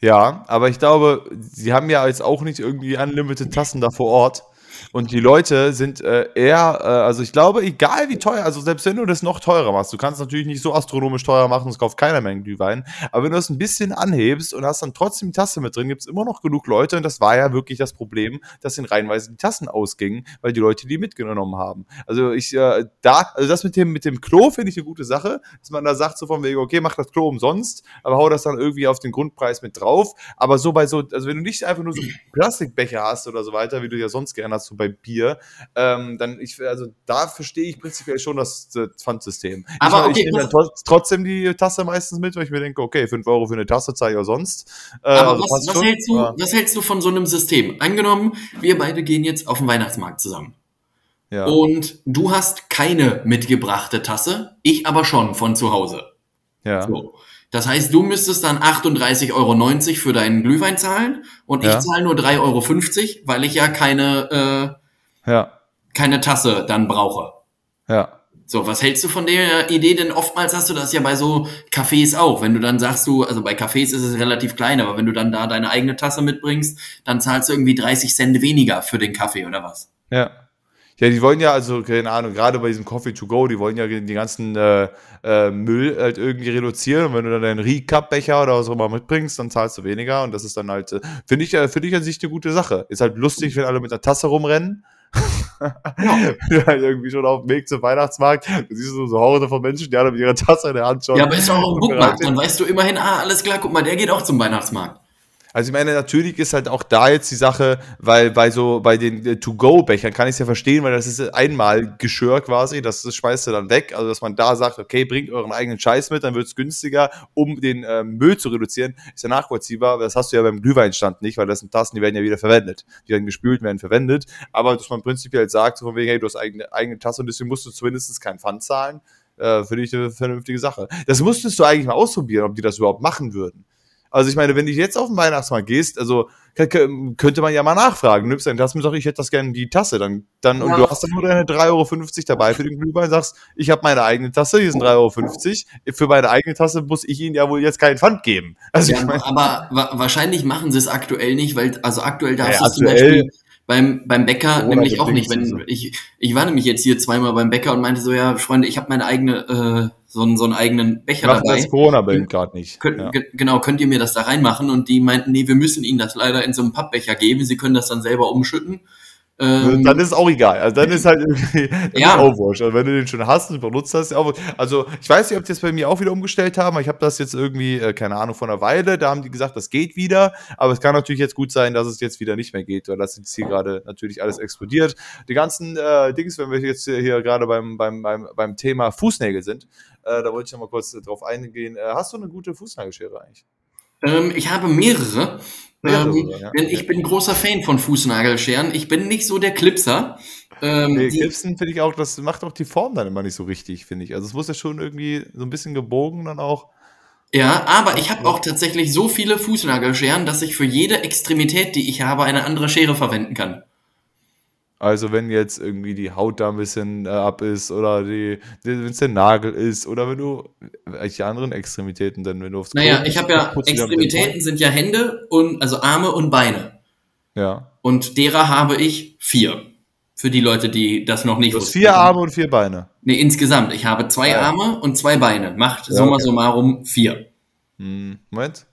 Ja, aber ich glaube, sie haben ja jetzt auch nicht irgendwie unlimited Tassen da vor Ort. Und die Leute sind äh, eher, äh, also ich glaube, egal wie teuer, also selbst wenn du das noch teurer machst, du kannst natürlich nicht so astronomisch teuer machen, es kauft keiner mehr einen Glühwein, aber wenn du das ein bisschen anhebst und hast dann trotzdem die Tasse mit drin, gibt es immer noch genug Leute. Und das war ja wirklich das Problem, dass in reihenweise die Tassen ausgingen, weil die Leute die mitgenommen haben. Also ich, äh, da, also das mit dem, mit dem Klo finde ich eine gute Sache, dass man da sagt so von wegen, okay, mach das Klo umsonst, aber hau das dann irgendwie auf den Grundpreis mit drauf, aber so bei so, also wenn du nicht einfach nur so Plastikbecher hast oder so weiter, wie du ja sonst gerne hast, so bei Bier, ähm, dann ich, also da verstehe ich prinzipiell schon das, das Pfandsystem. Aber ich, okay, ich nehme dann tro- trotzdem die Tasse meistens mit, weil ich mir denke, okay, 5 Euro für eine Tasse zahle ich auch sonst. Äh, Aber also was, was, hältst du, was hältst du von so einem System? Angenommen, wir beide gehen jetzt auf den Weihnachtsmarkt zusammen. ja. Und du hast keine mitgebrachte Tasse, ich aber schon von zu Hause. ja. So. Das heißt, du müsstest dann 38,90 Euro für deinen Glühwein zahlen und Ja. ich zahle nur 3,50 Euro, weil ich ja keine, äh, Ja. keine Tasse dann brauche. Ja. So, was hältst du von der Idee? Denn oftmals hast du das ja bei so Cafés auch. Wenn du dann sagst du, also bei Cafés ist es relativ klein, aber wenn du dann da deine eigene Tasse mitbringst, dann zahlst du irgendwie 30 Cent weniger für den Kaffee oder was? Ja. Ja, die wollen ja, also, keine Ahnung, gerade bei diesem Coffee to go, die wollen ja den ganzen äh, äh, Müll halt irgendwie reduzieren. Und wenn du dann deinen Recap-Becher oder was auch immer mitbringst, dann zahlst du weniger. Und das ist dann halt, äh, finde ich, äh, finde ich an sich eine gute Sache. Ist halt lustig, wenn alle mit der Tasse rumrennen. Ja. halt irgendwie schon auf dem Weg zum Weihnachtsmarkt. Du siehst so, so Horde von Menschen, die alle mit ihrer Tasse in der Hand schon. Ja, aber ist auch ein sind. Dann weißt du immerhin, ah, alles klar, guck mal, der geht auch zum Weihnachtsmarkt. Also ich meine, natürlich ist halt auch da jetzt die Sache, weil bei so, bei den äh, To-Go-Bechern kann ich es ja verstehen, weil das ist einmal Geschirr quasi, das, schmeißt du dann weg. Also dass man da sagt, okay, bringt euren eigenen Scheiß mit, dann wird es günstiger, um den ähm, Müll zu reduzieren, ist ja nachvollziehbar. Aber das hast du ja beim Glühweinstand nicht, weil das sind Tassen, die werden ja wieder verwendet. Die werden gespült, werden verwendet. Aber dass man prinzipiell sagt, so von wegen, hey, du hast eigene, eigene Tasse und deswegen musst du zumindest keinen Pfand zahlen, äh, finde ich eine vernünftige Sache. Das musstest du eigentlich mal ausprobieren, ob die das überhaupt machen würden. Also ich meine, wenn du jetzt auf den Weihnachtsmarkt gehst, also könnte man ja mal nachfragen. Du nimmst deine Tasse mit, sag ich hätte das gerne die Tasse. Dann, dann, und Ja. du hast dann nur deine 3,50 Euro dabei für den Glühwein, sagst, ich habe meine eigene Tasse, hier sind 3,50 Euro. Für meine eigene Tasse muss ich ihnen ja wohl jetzt keinen Pfand geben. Also Ja, ich meine, aber wa wahrscheinlich machen sie es aktuell nicht, weil, also aktuell darfst Ja, du es zum aktuell- Beispiel beim, beim Bäcker Corona nämlich auch nicht. Wenn ich, ich war nämlich jetzt hier zweimal beim Bäcker und meinte so, ja, Freunde, ich habe meine eigene, äh, so, einen- so einen eigenen Becher macht dabei. das Corona-Bild gerade nicht. Könnt, Ja. ge genau, könnt ihr mir das da reinmachen? Und die meinten, nee, wir müssen ihnen das leider in so einem Pappbecher geben. Sie können das dann selber umschütten. Ähm, dann ist es auch egal. Also dann ist halt irgendwie dann Ja. ist auch wurscht. Also wenn du den schon hast und benutzt hast, ist ja auch wurscht. Also ich weiß nicht, ob die das bei mir auch wieder umgestellt haben. aber Ich habe das jetzt irgendwie, äh, keine Ahnung, vor einer Weile. Da haben die gesagt, das geht wieder. Aber es kann natürlich jetzt gut sein, dass es jetzt wieder nicht mehr geht, weil das jetzt hier gerade natürlich alles explodiert. Die ganzen äh, Dings, wenn wir jetzt hier, gerade beim, beim, beim, beim Thema Fußnägel sind, äh, da wollte ich noch mal kurz äh, drauf eingehen. Äh, hast du eine gute Fußnagelschere eigentlich? Ähm, ich habe mehrere. Mehrere, ähm, ja. denn ich bin großer Fan von Fußnagelscheren. Ich bin nicht so der Clipser. Ähm, Nee, Clipsen finde ich auch, das macht auch die Form dann immer nicht so richtig, finde ich. Also es muss ja schon irgendwie so ein bisschen gebogen dann auch. Ja, aber ich habe auch tatsächlich so viele Fußnagelscheren, dass ich für jede Extremität, die ich habe, eine andere Schere verwenden kann. Also wenn jetzt irgendwie die Haut da ein bisschen äh, ab ist oder die, wenn es der Nagel ist oder wenn du welche anderen Extremitäten denn, wenn du aufs Naja, Klo ich habe ja Extremitäten sind ja Hände und also Arme und Beine. Ja. Und derer habe ich vier. Für die Leute, die das noch nicht Du hast vier Arme und vier Beine. Nee, insgesamt. Ich habe zwei ja. Arme und zwei Beine. Macht Ja, summa okay. summarum vier. Hm, Moment.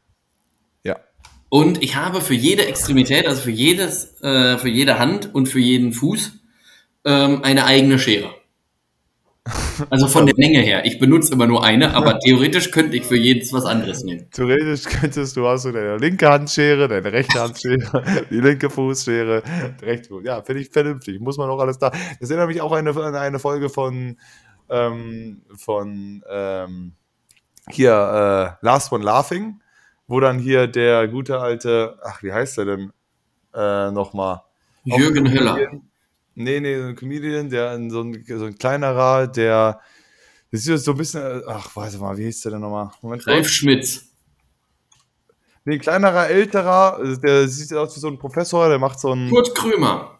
Und ich habe für jede Extremität, also für jedes, äh, für jede Hand und für jeden Fuß ähm, eine eigene Schere. Also von der Länge her. Ich benutze immer nur eine, aber theoretisch könnte ich für jedes was anderes nehmen. Theoretisch könntest du, hast du deine linke Handschere, deine rechte Handschere, die linke Fußschere, die rechte Fuß. Ja, finde ich vernünftig. Muss man auch alles da. Das erinnert mich auch an eine, an eine Folge von, ähm, von ähm, hier äh, Last One Laughing, wo dann hier der gute alte, ach, wie heißt der denn äh, nochmal? Jürgen Höller. Nee, nee, so ein Comedian, der in so ein, so ein kleinerer, der, das ist so ein bisschen, ach, warte mal, wie hieß der denn nochmal? Moment, Ralf Schmitz. Nee, ein kleinerer, älterer, also der sieht aus wie so ein Professor, der macht so ein. Kurt Krömer.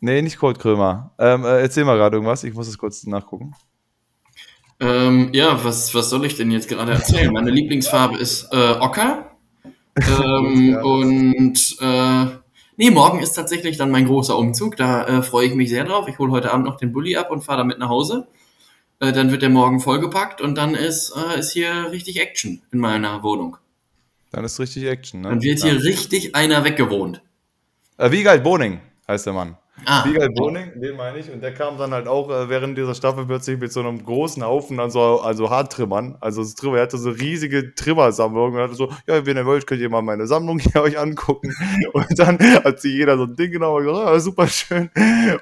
Nee, nicht Kurt Krömer. Ähm, äh, erzähl mal gerade irgendwas, ich muss es kurz nachgucken. Ähm, ja, was, was soll ich denn jetzt gerade erzählen? Meine Lieblingsfarbe ist äh, Ocker. Ähm, Ja. und äh, nee, morgen ist tatsächlich dann mein großer Umzug. Da äh, freue ich mich sehr drauf. Ich hole heute Abend noch den Bulli ab und fahre damit nach Hause. Äh, dann wird der morgen vollgepackt und dann ist, äh, ist hier richtig Action in meiner Wohnung. Dann ist richtig Action, ne? Dann wird ja. hier richtig einer weggewohnt. Äh, Wiegald Boning heißt der Mann. Ah, Wiegald Boning, den meine ich. Und der kam dann halt auch äh, während dieser Staffel plötzlich mit so einem großen Haufen an so also Haartrimmern. Also er hatte so riesige Trimmersammlungen und hatte so, ja, wenn ihr wollt, könnt ihr mal meine Sammlung hier euch angucken. Und dann hat sich jeder so ein Ding genommen und gesagt, ah, super schön.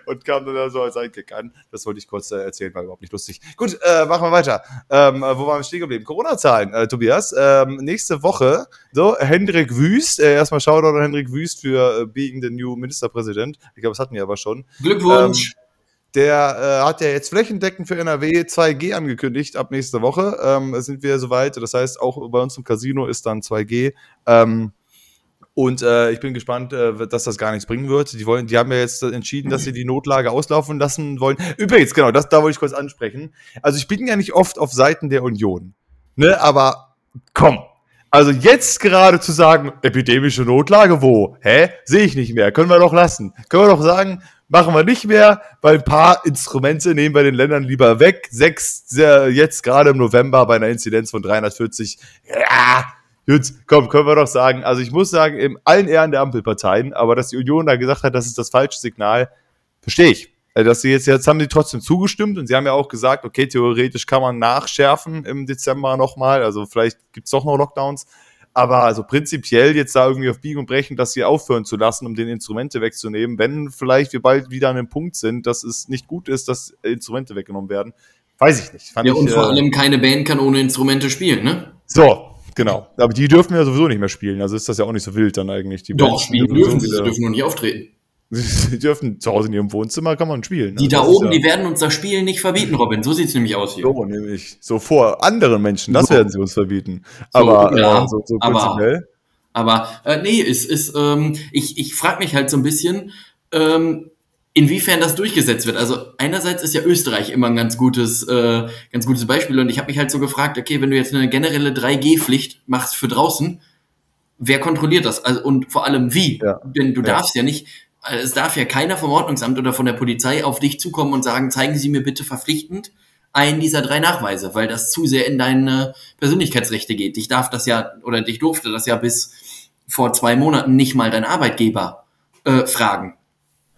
Und kam dann da so als Sidekick an. Das wollte ich kurz äh, erzählen, war überhaupt nicht lustig. Gut, äh, machen wir weiter. Ähm, äh, wo waren wir stehen geblieben? Corona-Zahlen, äh, Tobias. Ähm, nächste Woche, so, Hendrik Wüst, äh, erstmal Shoutout an Hendrik Wüst für Being the New Ministerpräsident. Ich glaube, das hatten wir aber schon. Glückwunsch. Der äh, hat ja jetzt flächendeckend für NRW 2G angekündigt ab nächste Woche. Ähm, sind wir soweit. Das heißt, auch bei uns im Casino ist dann 2G. Ähm, Und äh, ich bin gespannt, äh, dass das gar nichts bringen wird. Die wollen, die haben ja jetzt entschieden, dass sie die Notlage auslaufen lassen wollen. Übrigens, genau, das da wollte ich kurz ansprechen. Also ich bin ja nicht oft auf Seiten der Union, ne? Aber komm, also jetzt gerade zu sagen, epidemische Notlage, wo? Hä? Sehe ich nicht mehr. Können wir doch lassen. Können wir doch sagen, machen wir nicht mehr, weil ein paar Instrumente nehmen wir den Ländern lieber weg. Sechs, jetzt gerade im November bei einer Inzidenz von 340. Ja, Gut, komm, können wir doch sagen. Also ich muss sagen, in allen Ehren der Ampelparteien, aber dass die Union da gesagt hat, das ist das falsche Signal, verstehe ich. Also, dass sie jetzt, jetzt haben sie trotzdem zugestimmt und sie haben ja auch gesagt, okay, theoretisch kann man nachschärfen im Dezember nochmal. Also vielleicht gibt's doch noch Lockdowns. Aber also prinzipiell jetzt da irgendwie auf Biegen und Brechen, das hier aufhören zu lassen, um den Instrumente wegzunehmen, wenn vielleicht wir bald wieder an einem Punkt sind, dass es nicht gut ist, dass Instrumente weggenommen werden, weiß ich nicht. Fand ja, ich, und vor äh, allem keine Band kann ohne Instrumente spielen, ne? So, Genau. Aber die dürfen ja sowieso nicht mehr spielen. Also ist das ja auch nicht so wild dann eigentlich. Die Doch, spielen dürfen, sie, dürfen nur nicht auftreten. Sie dürfen zu Hause in ihrem Wohnzimmer kann man spielen. Die also da oben, ja die werden uns das Spielen nicht verbieten, Robin. So sieht's nämlich aus hier. So nämlich. So vor anderen Menschen, das so. werden sie uns verbieten. Aber so, ja, äh, so, so prinzipiell. Aber, aber äh, nee, es ist, ähm, ich, ich frage mich halt so ein bisschen, ähm, inwiefern das durchgesetzt wird. Also einerseits ist ja Österreich immer ein ganz gutes, äh, ganz gutes Beispiel und ich habe mich halt so gefragt, okay, wenn du jetzt eine generelle 3G-Pflicht machst für draußen, wer kontrolliert das? Also und vor allem wie? Ja. Denn du ja. darfst ja nicht, es darf ja keiner vom Ordnungsamt oder von der Polizei auf dich zukommen und sagen, zeigen Sie mir bitte verpflichtend einen dieser drei Nachweise, weil das zu sehr in deine Persönlichkeitsrechte geht. Ich darf das ja oder ich durfte das ja bis vor zwei Monaten nicht mal dein Arbeitgeber äh, fragen.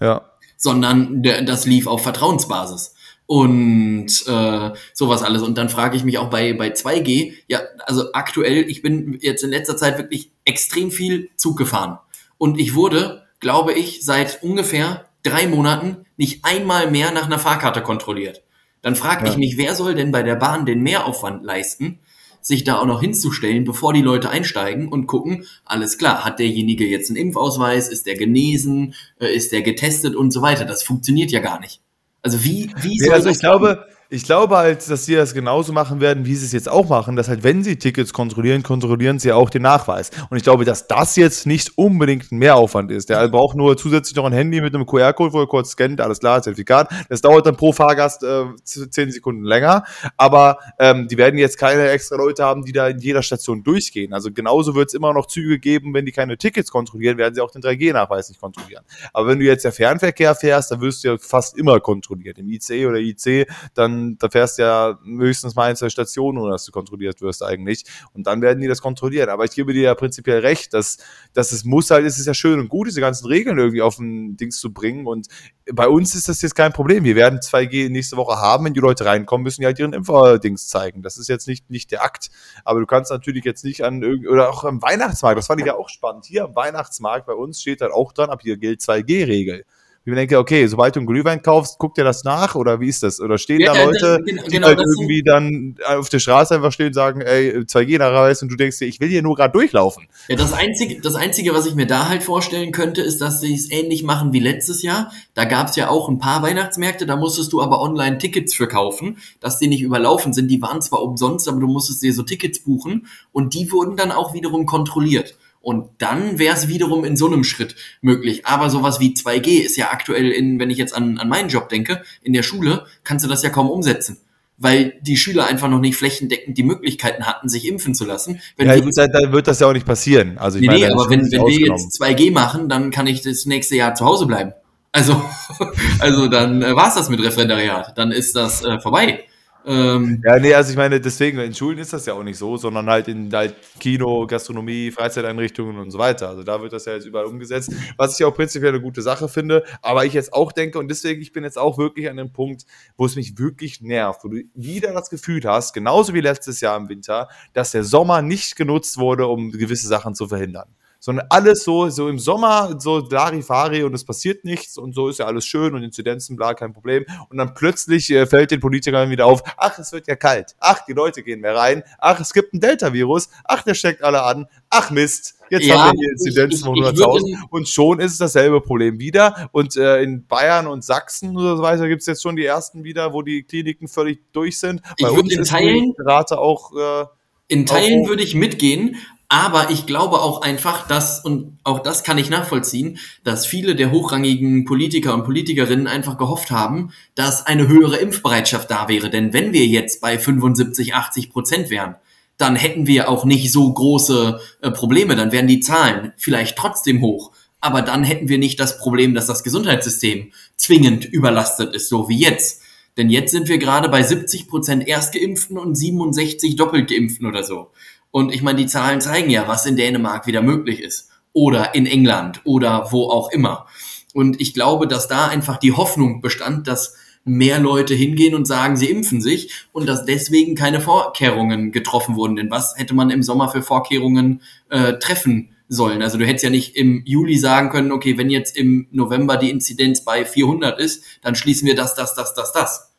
Ja sondern das lief auf Vertrauensbasis und äh, sowas alles. Und dann frage ich mich auch bei, bei 2G, ja, also aktuell, ich bin jetzt in letzter Zeit wirklich extrem viel Zug gefahren. Und ich wurde, glaube ich, seit ungefähr drei Monaten nicht einmal mehr nach einer Fahrkarte kontrolliert. Dann frage ja. ich mich, wer soll denn bei der Bahn den Mehraufwand leisten, sich da auch noch hinzustellen, bevor die Leute einsteigen und gucken, alles klar, hat derjenige jetzt einen Impfausweis, ist der genesen, äh, ist der getestet und so weiter. Das funktioniert ja gar nicht. Also wie, wie soll ja, also ich glaube, ich glaube halt, dass sie das genauso machen werden, wie sie es jetzt auch machen, dass halt, wenn sie Tickets kontrollieren, kontrollieren sie auch den Nachweis. Und ich glaube, dass das jetzt nicht unbedingt ein Mehraufwand ist. Der braucht nur zusätzlich noch ein Handy mit einem QR-Code, wo er kurz scannt, alles klar, Zertifikat. Das dauert dann pro Fahrgast äh, zehn Sekunden länger. Aber ähm, die werden jetzt keine extra Leute haben, die da in jeder Station durchgehen. Also genauso wird es immer noch Züge geben, wenn die keine Tickets kontrollieren, werden sie auch den 3G-Nachweis nicht kontrollieren. Aber wenn du jetzt der Fernverkehr fährst, dann wirst du ja fast immer kontrolliert. Im ICE oder IC, dann da fährst du ja höchstens mal ein, zwei Stationen, ohne dass du kontrolliert wirst eigentlich. Und dann werden die das kontrollieren. Aber ich gebe dir ja prinzipiell recht, dass, dass es muss halt, es ist ja schön und gut, diese ganzen Regeln irgendwie auf ein Dings zu bringen. Und bei uns ist das jetzt kein Problem. Wir werden 2G nächste Woche haben. Wenn die Leute reinkommen, müssen die halt ihren Impfdings zeigen. Das ist jetzt nicht, nicht der Akt. Aber du kannst natürlich jetzt nicht an, oder auch am Weihnachtsmarkt, das fand ich ja auch spannend. Hier am Weihnachtsmarkt bei uns steht halt auch dran, ab hier gilt 2G-Regel ich denke, okay, sobald du einen Glühwein kaufst, guckt dir das nach oder wie ist das? Oder stehen ja, da Leute, genau, die halt irgendwie dann auf der Straße einfach stehen und sagen, ey, 2G nachweis und du denkst dir, ich will hier nur gerade durchlaufen. Ja, das einzige, das einzige, was ich mir da halt vorstellen könnte, ist, dass sie es ähnlich machen wie letztes Jahr. Da gab es ja auch ein paar Weihnachtsmärkte, da musstest du aber online Tickets für kaufen, dass die nicht überlaufen sind. Die waren zwar umsonst, aber du musstest dir so Tickets buchen und die wurden dann auch wiederum kontrolliert. Und dann wäre es wiederum in so einem Schritt möglich. Aber sowas wie 2G ist ja aktuell in, wenn ich jetzt an, an meinen Job denke, in der Schule, kannst du das ja kaum umsetzen. Weil die Schüler einfach noch nicht flächendeckend die Möglichkeiten hatten, sich impfen zu lassen. Wenn ja, die, dann wird das ja auch nicht passieren. Also ich nee, meine, nee, aber wenn, wenn wir jetzt 2G machen, dann kann ich das nächste Jahr zu Hause bleiben. Also, also dann äh, war's das mit Referendariat. Dann ist das äh, vorbei. Ähm, ja, nee, also ich meine, deswegen, in Schulen ist das ja auch nicht so, sondern halt in halt Kino, Gastronomie, Freizeiteinrichtungen und so weiter. Also da wird das ja jetzt überall umgesetzt, was ich auch prinzipiell eine gute Sache finde. Aber ich jetzt auch denke, und deswegen, ich bin jetzt auch wirklich an dem Punkt, wo es mich wirklich nervt, wo du wieder das Gefühl hast, genauso wie letztes Jahr im Winter, dass der Sommer nicht genutzt wurde, um gewisse Sachen zu verhindern sondern alles so, so im Sommer, so Larifari und es passiert nichts und so ist ja alles schön und Inzidenzen, bla, kein Problem. Und dann plötzlich äh, fällt den Politikern wieder auf, ach, es wird ja kalt, ach, die Leute gehen mehr rein, ach, es gibt ein Delta-Virus, ach, der steckt alle an, ach Mist, jetzt ja, haben wir hier Inzidenzen von 100.000 und schon ist es dasselbe Problem wieder. Und äh, in Bayern und Sachsen oder so weiter gibt es jetzt schon die ersten wieder, wo die Kliniken völlig durch sind. Bei ich uns in Teilen, die Rate auch... Äh, in Teilen würde ich mitgehen, Aber ich glaube auch einfach, dass, und auch das kann ich nachvollziehen, dass viele der hochrangigen Politiker und Politikerinnen einfach gehofft haben, dass eine höhere Impfbereitschaft da wäre. Denn wenn wir jetzt bei 75, 80 Prozent wären, dann hätten wir auch nicht so große äh, Probleme. Dann wären die Zahlen vielleicht trotzdem hoch. Aber dann hätten wir nicht das Problem, dass das Gesundheitssystem zwingend überlastet ist, so wie jetzt. Denn jetzt sind wir gerade bei 70 Prozent Erstgeimpften und 67 Doppeltgeimpften oder so. Und ich meine, die Zahlen zeigen ja, was in Dänemark wieder möglich ist. Oder in England oder wo auch immer. Und ich glaube, dass da einfach die Hoffnung bestand, dass mehr Leute hingehen und sagen, sie impfen sich und dass deswegen keine Vorkehrungen getroffen wurden. Denn was hätte man im Sommer für Vorkehrungen äh, treffen sollen? Also du hättest ja nicht im Juli sagen können, okay, wenn jetzt im November die Inzidenz bei 400 ist, dann schließen wir das, das, das, das, das.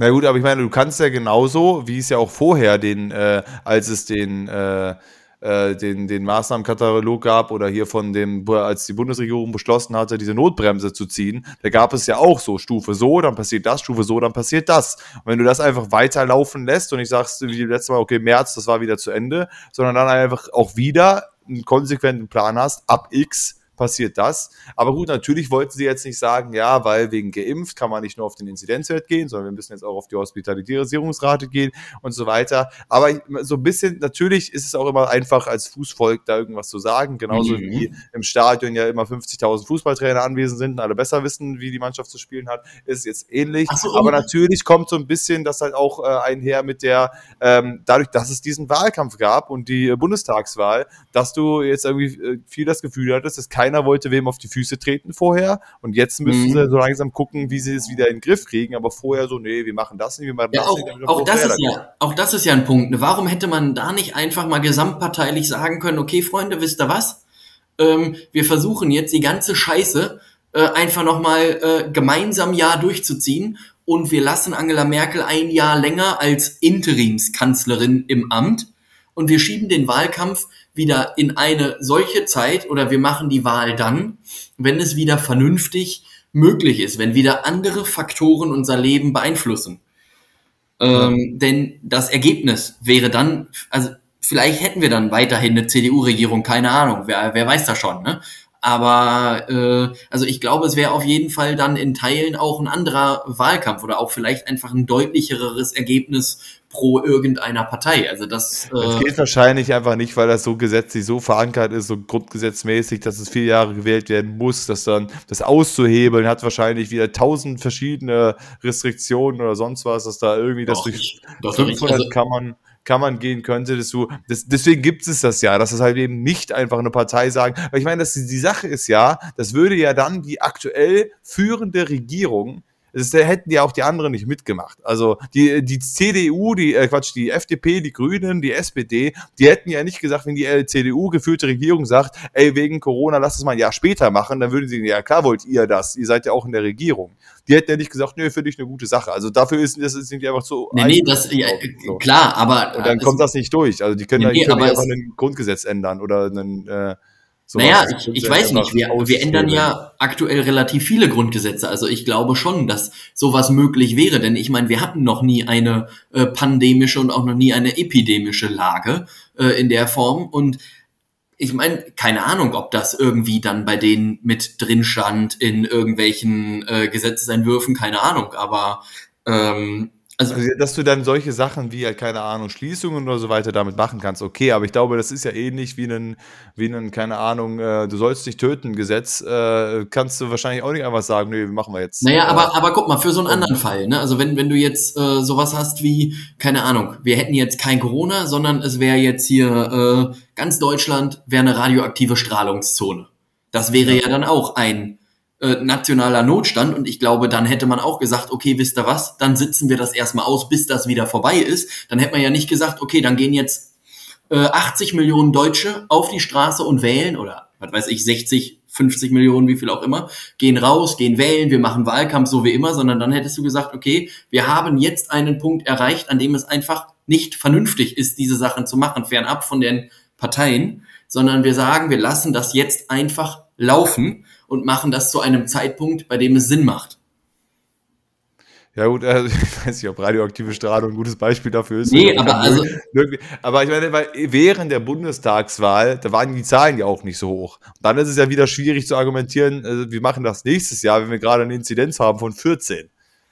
Na gut, aber ich meine, du kannst ja genauso, wie es ja auch vorher den, äh, als es den, äh, äh, den, den Maßnahmenkatalog gab oder hier von dem, als die Bundesregierung beschlossen hatte, diese Notbremse zu ziehen, da gab es ja auch so Stufe so, dann passiert das, Stufe so, dann passiert das. Und wenn du das einfach weiterlaufen lässt und ich sagst wie letztes Mal, okay, März, das war wieder zu Ende, sondern dann einfach auch wieder einen konsequenten Plan hast, ab X passiert das. Aber gut, natürlich wollten sie jetzt nicht sagen, ja, weil wegen geimpft kann man nicht nur auf den Inzidenzwert gehen, sondern wir müssen jetzt auch auf die Hospitalisierungsrate gehen und so weiter. Aber so ein bisschen, natürlich ist es auch immer einfach als Fußvolk da irgendwas zu sagen, genauso mhm. wie im Stadion ja immer 50.000 Fußballtrainer anwesend sind und alle besser wissen, wie die Mannschaft zu spielen hat, ist jetzt ähnlich. So, Aber natürlich kommt so ein bisschen das halt auch äh, einher mit der, ähm, dadurch, dass es diesen Wahlkampf gab und die äh, Bundestagswahl, dass du jetzt irgendwie äh, viel das Gefühl hattest, dass kein keiner wollte wem auf die Füße treten vorher. Und jetzt müssen mhm. sie so langsam gucken, wie sie es wieder in den Griff kriegen. Aber vorher so, nee, wir machen das nicht, wir machen ja, das auch, nicht. Auch das, ist ja, auch das ist ja ein Punkt. Warum hätte man da nicht einfach mal gesamtparteilich sagen können, okay, Freunde, wisst ihr was? Ähm, wir versuchen jetzt die ganze Scheiße äh, einfach nochmal äh, gemeinsam Jahr durchzuziehen und wir lassen Angela Merkel ein Jahr länger als Interimskanzlerin im Amt und wir schieben den Wahlkampf wieder in eine solche Zeit oder wir machen die Wahl dann, wenn es wieder vernünftig möglich ist, wenn wieder andere Faktoren unser Leben beeinflussen. Ähm, denn das Ergebnis wäre dann, also vielleicht hätten wir dann weiterhin eine CDU-Regierung, keine Ahnung, wer, wer weiß das schon, ne? Aber äh, also ich glaube, es wäre auf jeden Fall dann in Teilen auch ein anderer Wahlkampf oder auch vielleicht einfach ein deutlicheres Ergebnis pro irgendeiner Partei. Also das, äh das geht wahrscheinlich einfach nicht, weil das so gesetzlich so verankert ist, so grundgesetzmäßig, dass es vier Jahre gewählt werden muss, dass dann das auszuhebeln hat wahrscheinlich wieder tausend verschiedene Restriktionen oder sonst was, dass da irgendwie das durch 500 also, kann man kann man gehen könnte, dass du, das, deswegen gibt es das ja, dass es halt eben nicht einfach eine Partei sagen, weil ich meine, das, die Sache ist ja, das würde ja dann die aktuell führende Regierung das hätten ja auch die anderen nicht mitgemacht. Also die, die CDU, die, äh Quatsch, die FDP, die Grünen, die SPD, die hätten ja nicht gesagt, wenn die äh, CDU geführte Regierung sagt, ey, wegen Corona, lass es mal ein Jahr später machen, dann würden sie, ja klar wollt ihr das, ihr seid ja auch in der Regierung. Die hätten ja nicht gesagt, nö, finde ich eine gute Sache. Also dafür ist das die einfach so. Nee, nee, das, ja, so. klar, aber. Und dann kommt das nicht durch. Also die können, nee, dann, können einfach ein Grundgesetz ändern oder einen, äh, so naja, ich, ich weiß nicht, wir, wir ändern ja aktuell relativ viele Grundgesetze. Also ich glaube schon, dass sowas möglich wäre, denn ich meine, wir hatten noch nie eine äh, pandemische und auch noch nie eine epidemische Lage äh, in der Form. Und ich meine, keine Ahnung, ob das irgendwie dann bei denen mit drin stand in irgendwelchen äh, Gesetzesentwürfen, keine Ahnung. Aber ähm, also, also, dass du dann solche Sachen wie, halt, keine Ahnung, Schließungen oder so weiter damit machen kannst, okay, aber ich glaube, das ist ja ähnlich wie ein, wie ein keine Ahnung, äh, du sollst dich töten, Gesetz, äh, kannst du wahrscheinlich auch nicht einfach sagen, nee, machen wir jetzt. Naja, äh, aber, aber guck mal, für so einen anderen Fall, ne? Also wenn, wenn du jetzt äh, sowas hast wie, keine Ahnung, wir hätten jetzt kein Corona, sondern es wäre jetzt hier äh, ganz Deutschland wäre eine radioaktive Strahlungszone. Das wäre ja, ja dann auch ein äh, nationaler Notstand und ich glaube, dann hätte man auch gesagt, okay, wisst ihr was, dann sitzen wir das erstmal aus, bis das wieder vorbei ist. Dann hätte man ja nicht gesagt, okay, dann gehen jetzt äh, 80 Millionen Deutsche auf die Straße und wählen oder was weiß ich, 60, 50 Millionen, wie viel auch immer, gehen raus, gehen wählen, wir machen Wahlkampf so wie immer, sondern dann hättest du gesagt, okay, wir haben jetzt einen Punkt erreicht, an dem es einfach nicht vernünftig ist, diese Sachen zu machen, fernab von den Parteien, sondern wir sagen, wir lassen das jetzt einfach laufen und machen das zu einem Zeitpunkt, bei dem es Sinn macht. Ja gut, also ich weiß nicht, ob radioaktive Strahlung ein gutes Beispiel dafür ist. Nee, aber also, aber ich meine, weil während der Bundestagswahl, da waren die Zahlen ja auch nicht so hoch. Und dann ist es ja wieder schwierig zu argumentieren, also wir machen das nächstes Jahr, wenn wir gerade eine Inzidenz haben von 14.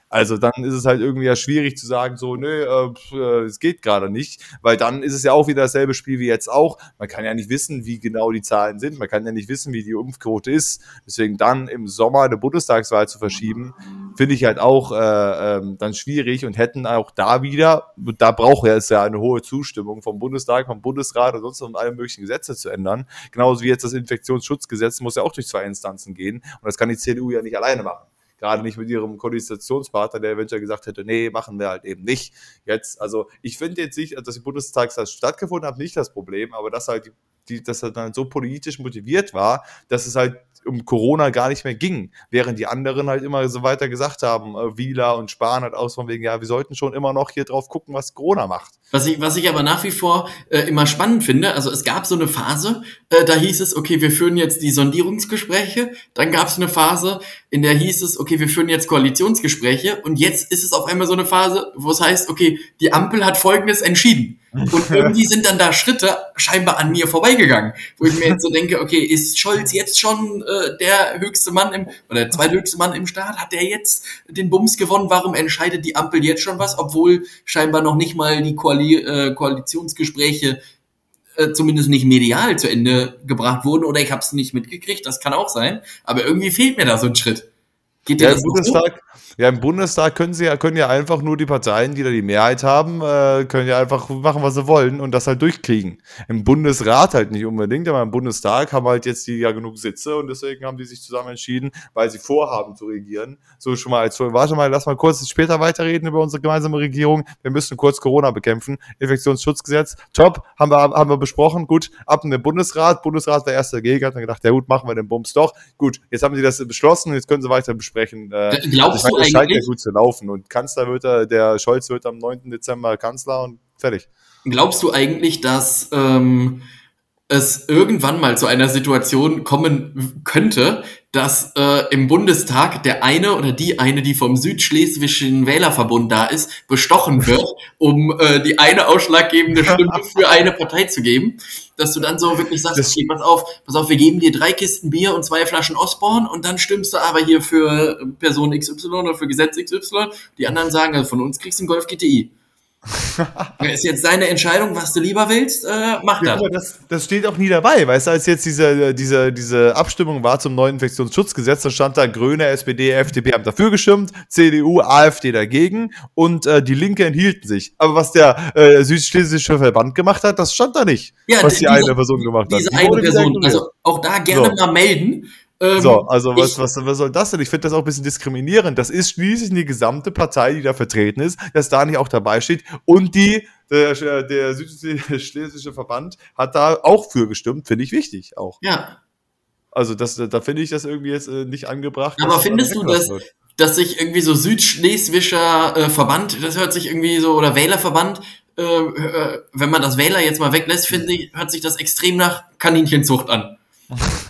Also dann ist es halt irgendwie ja schwierig zu sagen, so, nö, äh, es geht gerade nicht, weil dann ist es ja auch wieder dasselbe Spiel wie jetzt auch. Man kann ja nicht wissen, wie genau die Zahlen sind, man kann ja nicht wissen, wie die Impfquote ist. Deswegen dann im Sommer eine Bundestagswahl zu verschieben, finde ich halt auch äh, ähm, dann schwierig und hätten auch da wieder, da braucht es ja eine hohe Zustimmung vom Bundestag, vom Bundesrat und sonst um alle möglichen Gesetze zu ändern. Genauso wie jetzt das Infektionsschutzgesetz muss ja auch durch zwei Instanzen gehen und das kann die CDU ja nicht alleine machen gerade nicht mit ihrem Koalitionspartner, der eventuell gesagt hätte, nee, machen wir halt eben nicht. Jetzt, also ich finde jetzt nicht, dass die Bundestagswahl stattgefunden hat, nicht das Problem, aber dass halt die, dass er dann so politisch motiviert war, dass es halt um Corona gar nicht mehr ging, während die anderen halt immer so weiter gesagt haben, äh, Wieler und Spahn halt aus von wegen, ja, wir sollten schon immer noch hier drauf gucken, was Corona macht. Was ich, was ich aber nach wie vor äh, immer spannend finde, also es gab so eine Phase, äh, da hieß es, okay, wir führen jetzt die Sondierungsgespräche, dann gab es eine Phase, in der hieß es, okay, wir führen jetzt Koalitionsgespräche und jetzt ist es auf einmal so eine Phase, wo es heißt, okay, die Ampel hat Folgendes entschieden. Und irgendwie sind dann da Schritte scheinbar an mir vorbeigegangen, wo ich mir jetzt so denke, okay, ist Scholz jetzt schon äh, der höchste Mann im, oder der zweithöchste Mann im Staat? Hat der jetzt den Bums gewonnen? Warum entscheidet die Ampel jetzt schon was, obwohl scheinbar noch nicht mal die Koali äh, Koalitionsgespräche äh, zumindest nicht medial zu Ende gebracht wurden oder ich habe es nicht mitgekriegt, das kann auch sein, aber irgendwie fehlt mir da so ein Schritt. Geht ja, im Bundestag, ja, im Bundestag können sie ja, können ja einfach nur die Parteien, die da die Mehrheit haben, äh, können ja einfach machen, was sie wollen und das halt durchkriegen. Im Bundesrat halt nicht unbedingt, aber im Bundestag haben halt jetzt die ja genug Sitze und deswegen haben die sich zusammen entschieden, weil sie vorhaben zu regieren. So schon mal als warte mal, lass mal kurz später weiterreden über unsere gemeinsame Regierung. Wir müssen kurz Corona bekämpfen. Infektionsschutzgesetz, top, haben wir, haben wir besprochen. Gut, ab in den Bundesrat. Bundesrat war erst dagegen, hat dann gedacht, ja gut, machen wir den Bums doch. Gut, jetzt haben sie das beschlossen, jetzt können sie weiter besprechen äh, Glaubst du das scheint ja gut zu laufen. Und Kanzler wird er, der Scholz wird am 9. Dezember Kanzler und fertig. Glaubst du eigentlich, dass ähm, es irgendwann mal zu einer Situation kommen könnte, dass äh, im Bundestag der eine oder die eine, die vom Südschleswigschen Wählerverbund da ist, bestochen wird, um äh, die eine ausschlaggebende Stimme für eine Partei zu geben, dass du dann so wirklich sagst, okay, pass auf, pass auf, wir geben dir drei Kisten Bier und zwei Flaschen Osborn und dann stimmst du aber hier für Person XY oder für Gesetz XY. Die anderen sagen, also von uns kriegst du einen Golf GTI. ist jetzt deine Entscheidung, was du lieber willst, äh, mach ja, das. das. Steht auch nie dabei, weißt du, als jetzt diese, diese, diese Abstimmung war zum neuen Infektionsschutzgesetz, da stand da Grüne, SPD, FDP haben dafür gestimmt, CDU, AfD dagegen und äh, die Linke enthielten sich. Aber was der äh, südschlesische Verband gemacht hat, das stand da nicht, ja, was die diese, eine Person gemacht diese hat. Diese eine Person, also auch da gerne so. mal melden, ähm, so, also was, ich, was, was soll das denn? Ich finde das auch ein bisschen diskriminierend. Das ist schließlich die gesamte Partei, die da vertreten ist, dass da nicht auch dabei steht. Und die, der, der südschlesische Verband hat da auch für gestimmt, finde ich wichtig auch. Ja. Also das, da finde ich das irgendwie jetzt äh, nicht angebracht. Aber findest du, dass, dass sich irgendwie so südschleswischer äh, Verband, das hört sich irgendwie so, oder Wählerverband, äh, äh wenn man das Wähler jetzt mal weglässt, finde ich, hört sich das extrem nach Kaninchenzucht an.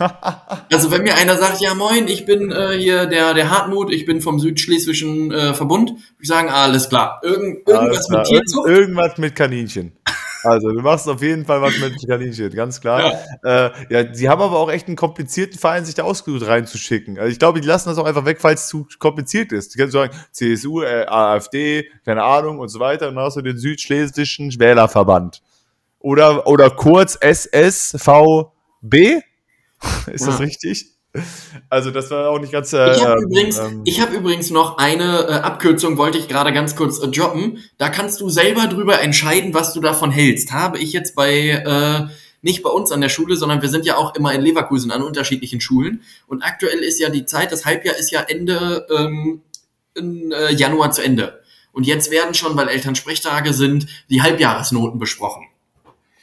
also wenn mir einer sagt, ja moin, ich bin äh, hier der, der Hartmut, ich bin vom Südschleswischen äh, Verbund, würde ich sagen, alles klar. Irgend, irgendwas klar. mit Tierzucht? irgendwas mit Kaninchen. Also du machst auf jeden Fall was mit Kaninchen, ganz klar. Ja. Äh, ja, sie haben aber auch echt einen komplizierten Verein, sich da ausgesucht reinzuschicken. Also ich glaube, die lassen das auch einfach weg, weil es zu kompliziert ist. Die können sagen, CSU, äh, AfD, keine Ahnung und so weiter. Und dann hast du den Südschleswischen Wählerverband. Oder, oder kurz SSVB ist ja. das richtig? Also das war auch nicht ganz. Äh, ich habe ähm, übrigens, ähm, hab übrigens noch eine äh, Abkürzung, wollte ich gerade ganz kurz äh, droppen. Da kannst du selber drüber entscheiden, was du davon hältst. Habe ich jetzt bei äh, nicht bei uns an der Schule, sondern wir sind ja auch immer in Leverkusen an unterschiedlichen Schulen. Und aktuell ist ja die Zeit, das Halbjahr ist ja Ende ähm, in, äh, Januar zu Ende. Und jetzt werden schon, weil Elternsprechtage sind, die Halbjahresnoten besprochen.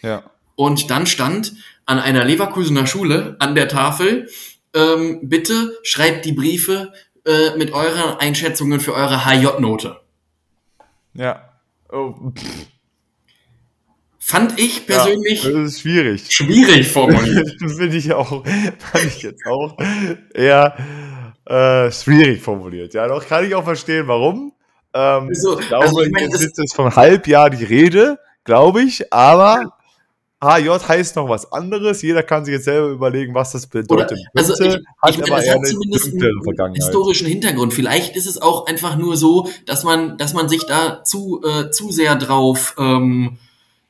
Ja. Und dann stand an einer Leverkusener Schule an der Tafel, ähm, bitte schreibt die Briefe äh, mit euren Einschätzungen für eure HJ-Note. Ja. Oh. Fand ich persönlich. Ja, das ist schwierig. Schwierig formuliert. das finde ich auch. Fand ich jetzt auch eher äh, schwierig formuliert. Ja, doch kann ich auch verstehen, warum. Ähm, So, ich glaube, also ich meine, jetzt ist es vom Halbjahr die Rede, glaube ich, aber HJ heißt noch was anderes. Jeder kann sich jetzt selber überlegen, was das bedeutet. also ich, Könnte, ich meine, es hat zumindest einen historischen Hintergrund. Vielleicht ist es auch einfach nur so, dass man, dass man sich da zu, äh, zu sehr drauf, ähm,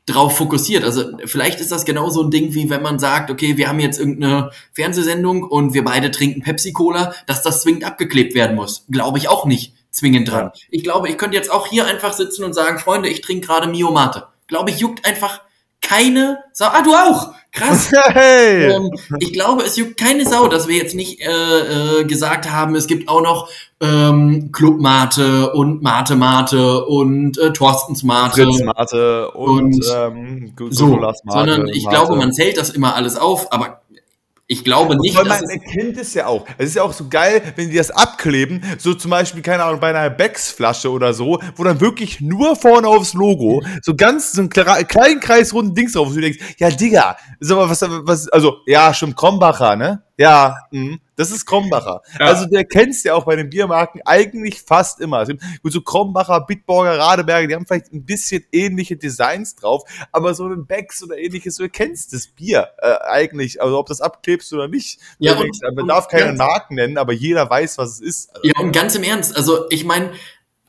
drauf fokussiert. Also vielleicht ist das genau so ein Ding, wie wenn man sagt, okay, wir haben jetzt irgendeine Fernsehsendung und wir beide trinken Pepsi-Cola, dass das zwingend abgeklebt werden muss. Glaube ich auch nicht zwingend dran. Ich glaube, ich könnte jetzt auch hier einfach sitzen und sagen, Freunde, ich trinke gerade Mio Mate. Glaube ich, juckt einfach keine Sau. Ah, du auch! Krass! Hey! Ähm, ich glaube, es juckt keine Sau, dass wir jetzt nicht äh, äh, gesagt haben, es gibt auch noch ähm, Club Mate und Mate Mate und äh, Thorstens Mate. Fritz Mate und, Und ähm, so, Mate, sondern ich Mate. glaube, man zählt das immer alles auf, aber ich glaube nicht, Weil man erkennt es ja auch. Es ist ja auch so geil, wenn die das abkleben, so zum Beispiel, keine Ahnung, bei einer Becks-Flasche oder so, wo dann wirklich nur vorne aufs Logo so ganz so einen kle- kleinen kreisrunden Dings drauf ist, wo du denkst, ja, Digga, ist aber was, was, also, ja, stimmt, Krombacher, ne? Ja, mh, das ist Krombacher. Ja. Also, der kennst ja auch bei den Biermarken eigentlich fast immer. Gibt gut, so Krombacher, Bitburger, Radeberger, die haben vielleicht ein bisschen ähnliche Designs drauf, aber so ein Becks oder ähnliches, du kennst das Bier äh, eigentlich, also ob das abklebst oder nicht. Ja, und- denkst, man und darf keine Marken nennen, aber jeder weiß, was es ist. Also, ja und ganz im Ernst, also ich meine,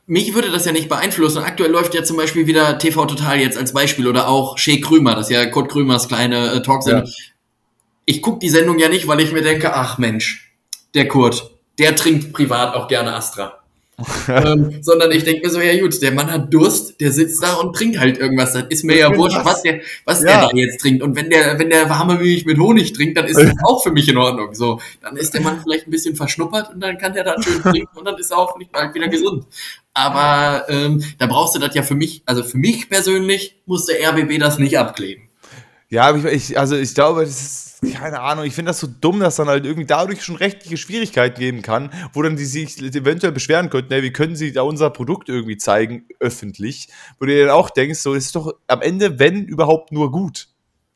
mich würde das ja nicht beeinflussen. Aktuell läuft ja zum Beispiel wieder TV Total jetzt als Beispiel oder auch Shea Krümer, das ist ja Kurt Krümers kleine äh, Talksendung. Ich gucke die Sendung ja nicht, weil ich mir denke, ach Mensch, der Kurt, der trinkt privat auch gerne Astra. ähm, sondern ich denke mir so, ja gut, der Mann hat Durst, der sitzt da und trinkt halt irgendwas. Das ist mir ja bin wurscht, was. der, was Ja. der da jetzt trinkt. Und wenn der, wenn der warme Milch mit Honig trinkt, dann ist das auch für mich in Ordnung. So, dann ist der Mann vielleicht ein bisschen verschnuppert und dann kann der da schön trinken und dann ist er auch nicht bald wieder gesund. Aber ähm, da brauchst du das ja für mich, also für mich persönlich muss der RBB das nicht abkleben. Ja, ich, ich, also ich glaube, das ist, keine Ahnung, ich finde das so dumm, dass dann halt irgendwie dadurch schon rechtliche Schwierigkeiten geben kann, wo dann die sich eventuell beschweren könnten, ey, wie können sie da unser Produkt irgendwie zeigen, öffentlich, wo du dir dann auch denkst, so, ist doch am Ende, wenn überhaupt nur gut.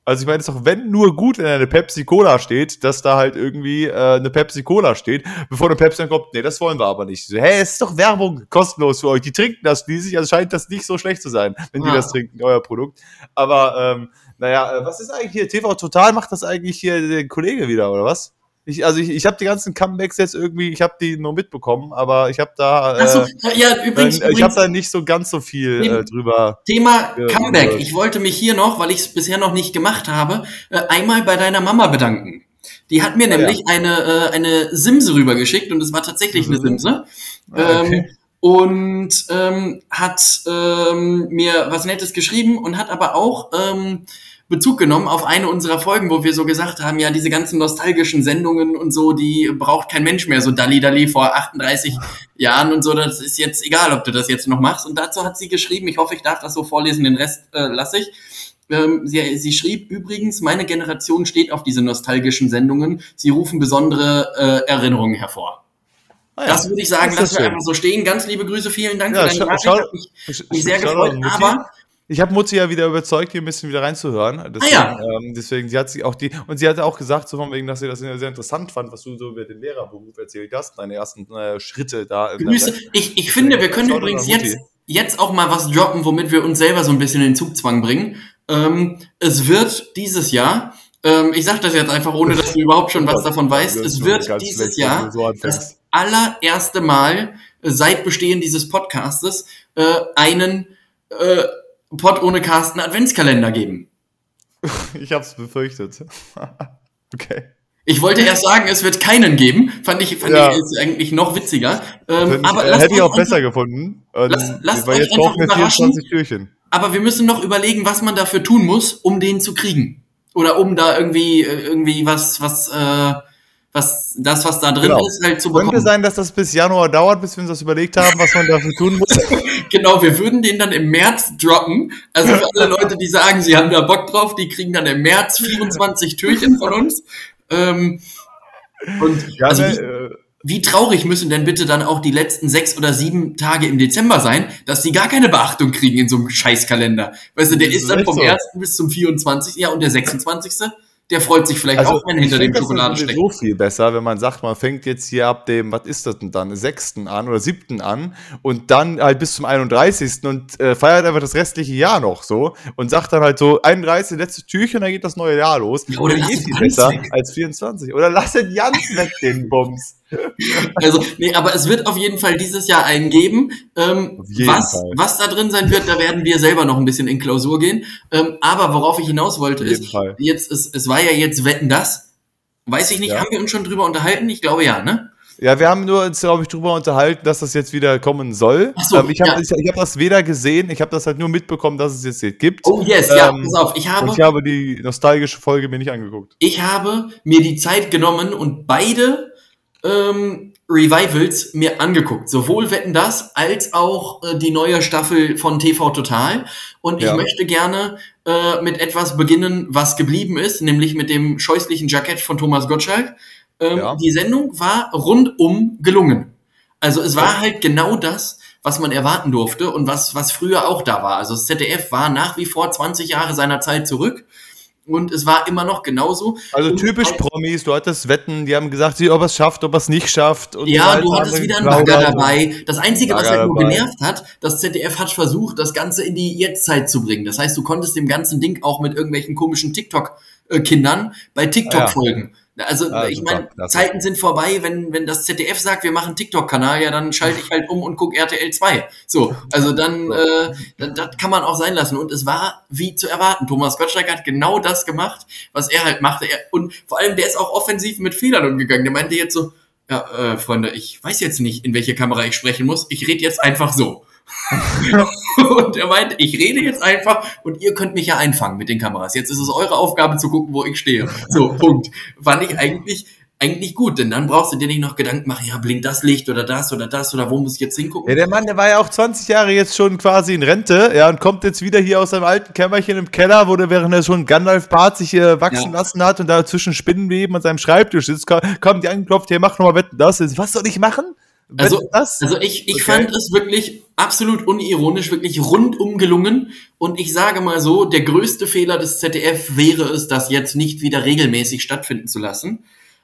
Also ich meine, es ist doch wenn nur gut, wenn eine Pepsi Cola steht, dass da halt irgendwie äh, eine Pepsi Cola steht, bevor eine Pepsi dann kommt, nee, das wollen wir aber nicht. So, hä, es ist doch Werbung, kostenlos für euch. Die trinken das schließlich, also scheint das nicht so schlecht zu sein, wenn die Ja. das trinken, euer Produkt. Aber ähm, naja, äh, was ist eigentlich hier? TV Total macht das eigentlich hier der Kollege wieder, oder was? Ich, also ich, ich habe die ganzen Comebacks jetzt irgendwie, ich habe die nur mitbekommen, aber ich habe da, äh, Achso, ja, übrigens, äh, ich habe da nicht so ganz so viel äh, drüber. Thema Ja, Comeback. ja. Ich wollte mich hier noch, weil ich es bisher noch nicht gemacht habe, äh, einmal bei deiner Mama bedanken. Die hat mir Ah, nämlich eine, äh, eine Simse rübergeschickt und es war tatsächlich eine. Simse. Ah, okay. Ähm, und ähm, hat ähm, mir was Nettes geschrieben und hat aber auch ähm, Bezug genommen auf eine unserer Folgen, wo wir so gesagt haben, ja, diese ganzen nostalgischen Sendungen und so, die braucht kein Mensch mehr, so Dalli Dalli vor 38 Jahren und so, das ist jetzt egal, ob du das jetzt noch machst. Und dazu hat sie geschrieben, ich hoffe, ich darf das so vorlesen, den Rest äh, lasse ich. Ähm, sie, sie schrieb übrigens, meine Generation steht auf diese nostalgischen Sendungen, sie rufen besondere äh, Erinnerungen hervor. Ah, ja. Das würde ich sagen, lassen wir einfach so stehen. Ganz liebe Grüße, vielen Dank Ja, für deine Nachricht. Hat mich, sehr gefreut. Aber Ich habe Mutti ja wieder überzeugt, hier ein bisschen wieder reinzuhören. Deswegen, Ah, ja. ähm, deswegen, sie hat sich auch die, und sie hatte auch gesagt, so von wegen, dass sie das sehr interessant fand, was du so über den Lehrerberuf erzählt hast, deine ersten äh, Schritte da. Grüße. Ich, ich finde, wir können übrigens jetzt, jetzt auch mal was droppen, womit wir uns selber so ein bisschen in den Zugzwang bringen. Ähm, es wird dieses Jahr, ähm, ich sage das jetzt einfach, ohne dass du überhaupt schon was davon weißt, es wird dieses Jahr so das allererste Mal seit Bestehen dieses Podcastes äh, einen äh, Pod ohne Carsten Adventskalender geben. Ich hab's befürchtet. okay. Ich wollte erst sagen, es wird keinen geben. Fand ich, fand Ja. ich ist eigentlich noch witziger. Ähm, aber ich, hätte ich auch besser gefunden. Und, Lasst- weil euch jetzt einfach überraschen. 24 Türchen. Aber wir müssen noch überlegen, was man dafür tun muss, um den zu kriegen. Oder um da irgendwie, äh, irgendwie was, was, äh, was, das, was da drin Genau. ist, halt zu Könnte bekommen. sein, dass das bis Januar dauert, bis wir uns das überlegt haben, was man dafür tun muss. Genau, wir würden den dann im März droppen. Also für alle Leute, die sagen, sie haben da Bock drauf, die kriegen dann im März 24 Türchen von uns. Ähm, und Ja, also ne, wie, äh, wie traurig müssen denn bitte dann auch die letzten sechs oder sieben Tage im Dezember sein, dass die gar keine Beachtung kriegen in so einem Scheißkalender. Weißt du, der ist dann vom so. 1. bis zum 24. Ja, und der 26. der freut sich vielleicht Also, auch, wenn hinter dem find das Schokolade steckt. so viel besser, wenn man sagt, man fängt jetzt hier ab dem, was ist das denn dann, 6. an oder 7. an und dann halt bis zum 31. und äh, feiert einfach das restliche Jahr noch so und sagt dann halt so 31. letztes Türchen, dann geht das neue Jahr los. Ja, oder lass geht ganz besser weg. als 24. Oder lass den Jans weg, den Bums. Also, nee, aber es wird auf jeden Fall dieses Jahr einen geben. Ähm, was, Fall. was da drin sein wird, da werden wir selber noch ein bisschen in Klausur gehen. Ähm, aber worauf ich hinaus wollte, ist, Fall. jetzt, es, es war ja jetzt Wetten das. Weiß ich nicht, Ja. haben wir uns schon drüber unterhalten? Ich glaube ja, ne? Ja, wir haben nur uns, glaube ich, drüber unterhalten, dass das jetzt wieder kommen soll. Ach so, ähm, ich habe ja. ich, ich hab das weder gesehen, ich habe das halt nur mitbekommen, dass es jetzt, jetzt gibt. Oh yes, ja, Ähm, pass auf, ich habe, ich habe die nostalgische Folge mir nicht angeguckt. ich habe mir die Zeit genommen und beide ähm, Revivals mir angeguckt. Sowohl Wetten das als auch äh, die neue Staffel von TV Total. Und Ja. ich möchte gerne äh, mit etwas beginnen, was geblieben ist, nämlich mit dem scheußlichen Jackett von Thomas Gottschalk. Ähm, Ja. Die Sendung war rundum gelungen. Also es war halt genau das, was man erwarten durfte und was, was früher auch da war. Also das ZDF war nach wie vor 20 Jahre seiner Zeit zurück und es war immer noch genauso. Also Und typisch Promis, du hattest Wetten, die haben gesagt, ob er es schafft, ob er es nicht schafft. Und Ja, du hattest wieder einen geplaudert Bagger dabei. Das Einzige, was Bagger halt nur dabei. genervt hat, das ZDF hat versucht, das Ganze in die Jetztzeit zu bringen. Das heißt, du konntest dem ganzen Ding auch mit irgendwelchen komischen TikTok-Kindern bei TikTok Ah, ja. folgen. Also, Ah, ich meine. Zeiten sind vorbei, wenn, wenn das ZDF sagt, wir machen einen TikTok-Kanal, ja, dann schalte ich halt um und gucke RTL 2. So, also dann, äh, das, das kann man auch sein lassen. Und es war wie zu erwarten. Thomas Gottschalk hat genau das gemacht, was er halt machte. Er, und vor allem, der ist auch offensiv mit Fehlern umgegangen. Der meinte jetzt so, ja, äh, Freunde, ich weiß jetzt nicht, in welche Kamera ich sprechen muss. Ich rede jetzt einfach so. und er meinte, ich rede jetzt einfach und ihr könnt mich ja einfangen mit den Kameras. Jetzt ist es eure Aufgabe zu gucken, wo ich stehe. So, Punkt. Fand ich eigentlich, eigentlich gut, denn dann brauchst du dir nicht noch Gedanken machen, ja, blinkt das Licht oder das oder das oder wo muss ich jetzt hingucken? Ja, der Mann, der war ja auch 20 Jahre jetzt schon quasi in Rente, ja, und kommt jetzt wieder hier aus seinem alten Kämmerchen im Keller, wo der während er schon Gandalf-Bart sich äh, wachsen Ja. lassen hat und da zwischen Spinnenweben an seinem Schreibtisch sitzt, ko- kommt die angeklopft, hier, mach nochmal Wetten, das. Was soll ich machen? Also-? Also ich, ich Okay. fand es wirklich absolut unironisch, wirklich rundum gelungen. Und ich sage mal so, der größte Fehler des ZDF wäre es, das jetzt nicht wieder regelmäßig stattfinden zu lassen.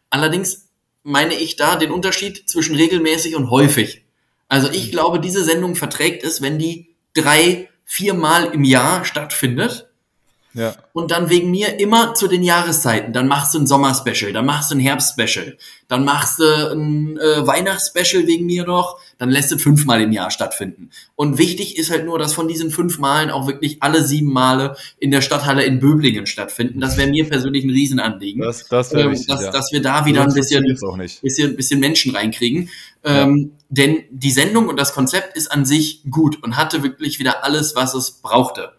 Allerdings meine ich da den Unterschied zwischen regelmäßig und häufig. Also ich glaube, diese Sendung verträgt es, wenn die drei, viermal im Jahr stattfindet. Ja. Und dann wegen mir immer zu den Jahreszeiten. Dann machst du ein Sommerspecial, dann machst du ein Herbstspecial, dann machst du ein äh, Weihnachtsspecial wegen mir noch, dann lässt es fünfmal im Jahr stattfinden. Und wichtig ist halt nur, dass von diesen fünf Malen auch wirklich alle sieben Male in der Stadthalle in Böblingen stattfinden. Das wäre mir persönlich ein Riesenanliegen. Das, das wäre ähm, wichtig, dass, ja. dass wir da wieder ein bisschen, bisschen, bisschen Menschen reinkriegen. Ähm, denn die Sendung und das Konzept ist an sich gut und hatte wirklich wieder alles, was es brauchte.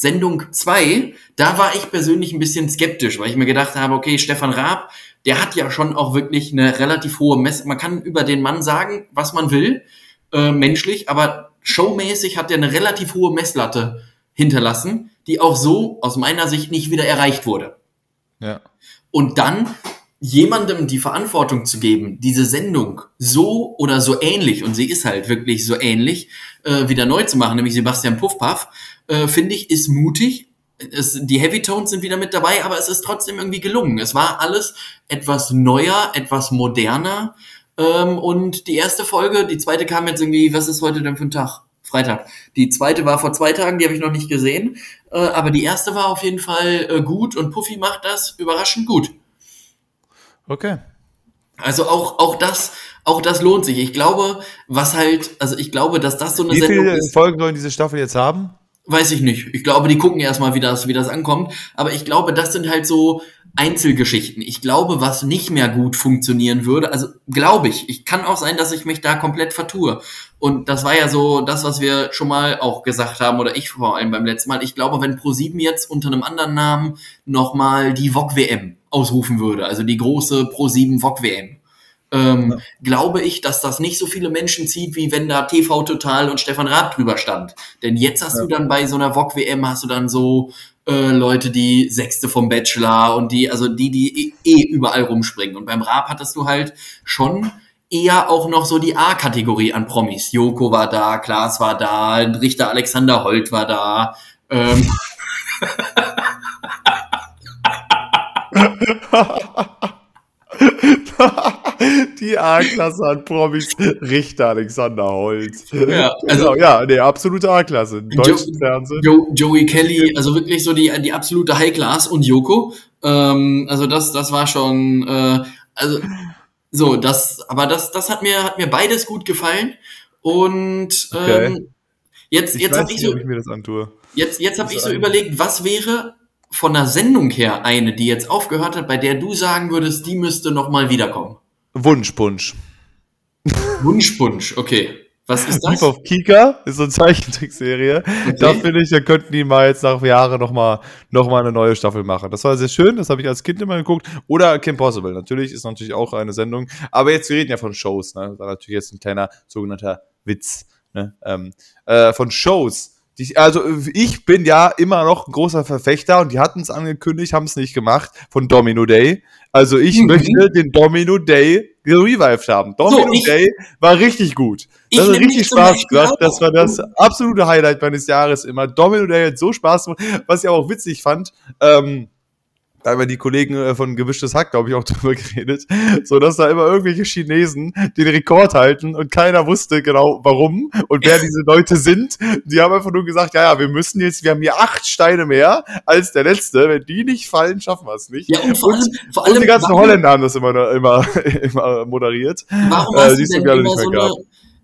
Sendung 2, da war ich persönlich ein bisschen skeptisch, weil ich mir gedacht habe, okay, Stefan Raab, der hat ja schon auch wirklich eine relativ hohe Mess. Man kann über den Mann sagen, was man will, äh, menschlich, aber showmäßig hat er eine relativ hohe Messlatte hinterlassen, die auch so aus meiner Sicht nicht wieder erreicht wurde. Ja. Und dann jemandem die Verantwortung zu geben, diese Sendung so oder so ähnlich, und sie ist halt wirklich so ähnlich, äh, wieder neu zu machen, nämlich Sebastian Puffpaff, äh, finde ich, ist mutig. Es, die Heavy Tones sind wieder mit dabei, aber es ist trotzdem irgendwie gelungen. Es war alles etwas neuer, etwas moderner. Ähm, und die erste Folge, die zweite kam jetzt irgendwie, was ist heute denn für ein Tag? Freitag. Die zweite war vor zwei Tagen, die habe ich noch nicht gesehen. Äh, aber die erste war auf jeden Fall äh, gut und Puffy macht das überraschend gut. Okay. Also auch, auch das, auch das lohnt sich. Ich glaube, was halt, also ich glaube, dass das so eine Wie Sendung viele ist, Folgen sollen diese Staffel jetzt haben? Weiß ich nicht. Ich glaube, die gucken erstmal, wie das, wie das ankommt. Aber ich glaube, das sind halt so Einzelgeschichten. Ich glaube, was nicht mehr gut funktionieren würde, also glaube ich, ich kann auch sein, dass ich mich da komplett vertue. Und das war ja so das, was wir schon mal auch gesagt haben, oder ich vor allem beim letzten Mal. Ich glaube, wenn Pro7 jetzt unter einem anderen Namen nochmal die VOG WM ausrufen würde, also die große Pro7 VOG Ähm, glaube ich, dass das nicht so viele Menschen zieht, wie wenn da TV Total und Stefan Raab drüber stand. Denn jetzt hast Ja. du dann bei so einer VOG WM hast du dann so äh, Leute, die Sechste vom Bachelor und die, also die, die eh- eh überall rumspringen. Und beim Raab hattest du halt schon eher auch noch so die A-Kategorie an Promis. Joko war da, Klaas war da, Richter Alexander Holt war da. Ähm, Die A-Klasse an Promis, Richter Alexander Holz. Ja, also Genau, ja, nee, absolute A-Klasse. Deutschen Fernsehen. Jo Joey Kelly, also wirklich so die, die absolute High Class und Yoko. Ähm, also das, das war schon, äh, also so, das, aber das, das hat mir, hat mir beides gut gefallen. Und Okay. ähm, jetzt, Ich jetzt habe ich so, ich mir das antue. jetzt, jetzt habe ich so ein- überlegt, was wäre von der Sendung her eine, die jetzt aufgehört hat, bei der du sagen würdest, die müsste noch mal wiederkommen. Wunschpunsch. Wunschpunsch, okay. Was ist das? auf Kika, ist so eine Zeichentrickserie. Da Okay. finde ich, da könnten die mal jetzt nach Jahren nochmal noch mal eine neue Staffel machen. Das war sehr schön, das habe ich als Kind immer geguckt. Oder Kim Possible, natürlich, ist natürlich auch eine Sendung. Aber jetzt, wir reden ja von Shows, ne? Das war natürlich jetzt ein kleiner sogenannter Witz. Ne? Ähm, äh, von Shows. Die, also ich bin ja immer noch ein großer Verfechter und die hatten es angekündigt, haben es nicht gemacht, von Domino Day. Also ich Mhm. möchte den Domino Day gerevived haben. Domino ich- Day war richtig gut. Das hat richtig Spaß gemacht. Das war das absolute Highlight meines Jahres immer. Domino Day hat so Spaß gemacht. Was ich aber auch witzig fand, ähm, da haben ja die Kollegen äh, von Gemischtes Hack, glaube ich, auch drüber geredet, so dass da immer irgendwelche Chinesen den Rekord halten und keiner wusste genau warum und wer diese Leute sind. Die haben einfach nur gesagt, ja, ja, wir müssen jetzt, wir haben hier acht Steine mehr als der letzte. Wenn die nicht fallen, schaffen wir es nicht. Ja, und vor allem, vor Und allem die ganzen warum- Holländer haben das immer, immer, immer moderiert. Warum Äh, hast die nicht mehr gab.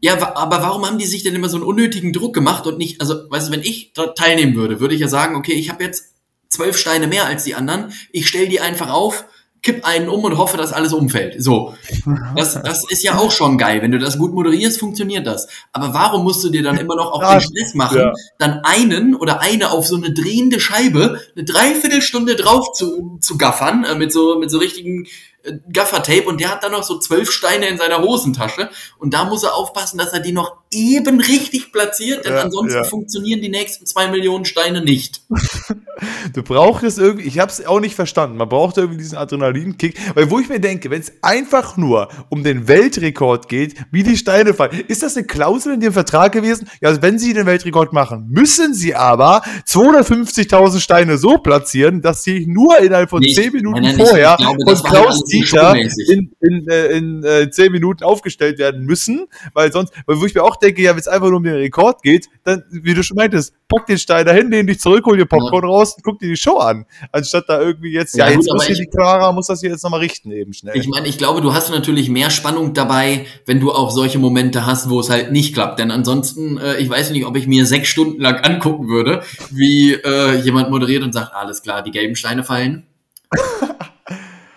ja, aber warum haben die sich denn immer so einen unnötigen Druck gemacht und nicht, also, weißt du, wenn ich da teilnehmen würde, würde ich ja sagen, okay, ich habe jetzt zwölf Steine mehr als die anderen, ich stell die einfach auf, kipp einen um und hoffe, dass alles umfällt. So. Das, das ist ja auch schon geil. Wenn du das gut moderierst, funktioniert das. Aber warum musst du dir dann immer noch auch den Stress machen, ja. dann einen oder eine auf so eine drehende Scheibe eine Dreiviertelstunde drauf zu, zu gaffern, äh, mit so, mit so richtigen Gaffertape und der hat dann noch so zwölf Steine in seiner Hosentasche und da muss er aufpassen, dass er die noch eben richtig platziert, denn Ja, ansonsten ja. funktionieren die nächsten zwei Millionen Steine nicht. Du brauchtest irgendwie, ich habe es auch nicht verstanden, man braucht irgendwie diesen Adrenalinkick, weil wo ich mir denke, wenn es einfach nur um den Weltrekord geht, wie die Steine fallen, ist das eine Klausel in dem Vertrag gewesen? Ja, also wenn sie den Weltrekord machen, müssen sie aber 250.000 Steine so platzieren, dass sie nur innerhalb von 10 Minuten vorher von Klaus Dieter in, in, äh, in äh, 10 Minuten aufgestellt werden müssen, weil sonst, weil wo ich mir auch denke, ja, wenn es einfach nur um den Rekord geht, dann, wie du schon meintest, pack den Stein dahin, lehn dich zurück, hol dir Popcorn raus und guck dir die Show an. Anstatt da irgendwie jetzt, ja, Ja, jetzt gut, muss hier ich- die Clara, muss das hier jetzt nochmal richten eben schnell. Ich meine, ich glaube, du hast natürlich mehr Spannung dabei, wenn du auch solche Momente hast, wo es halt nicht klappt. Denn ansonsten, äh, ich weiß nicht, ob ich mir sechs Stunden lang angucken würde, wie äh, jemand moderiert und sagt, alles klar, die gelben Steine fallen.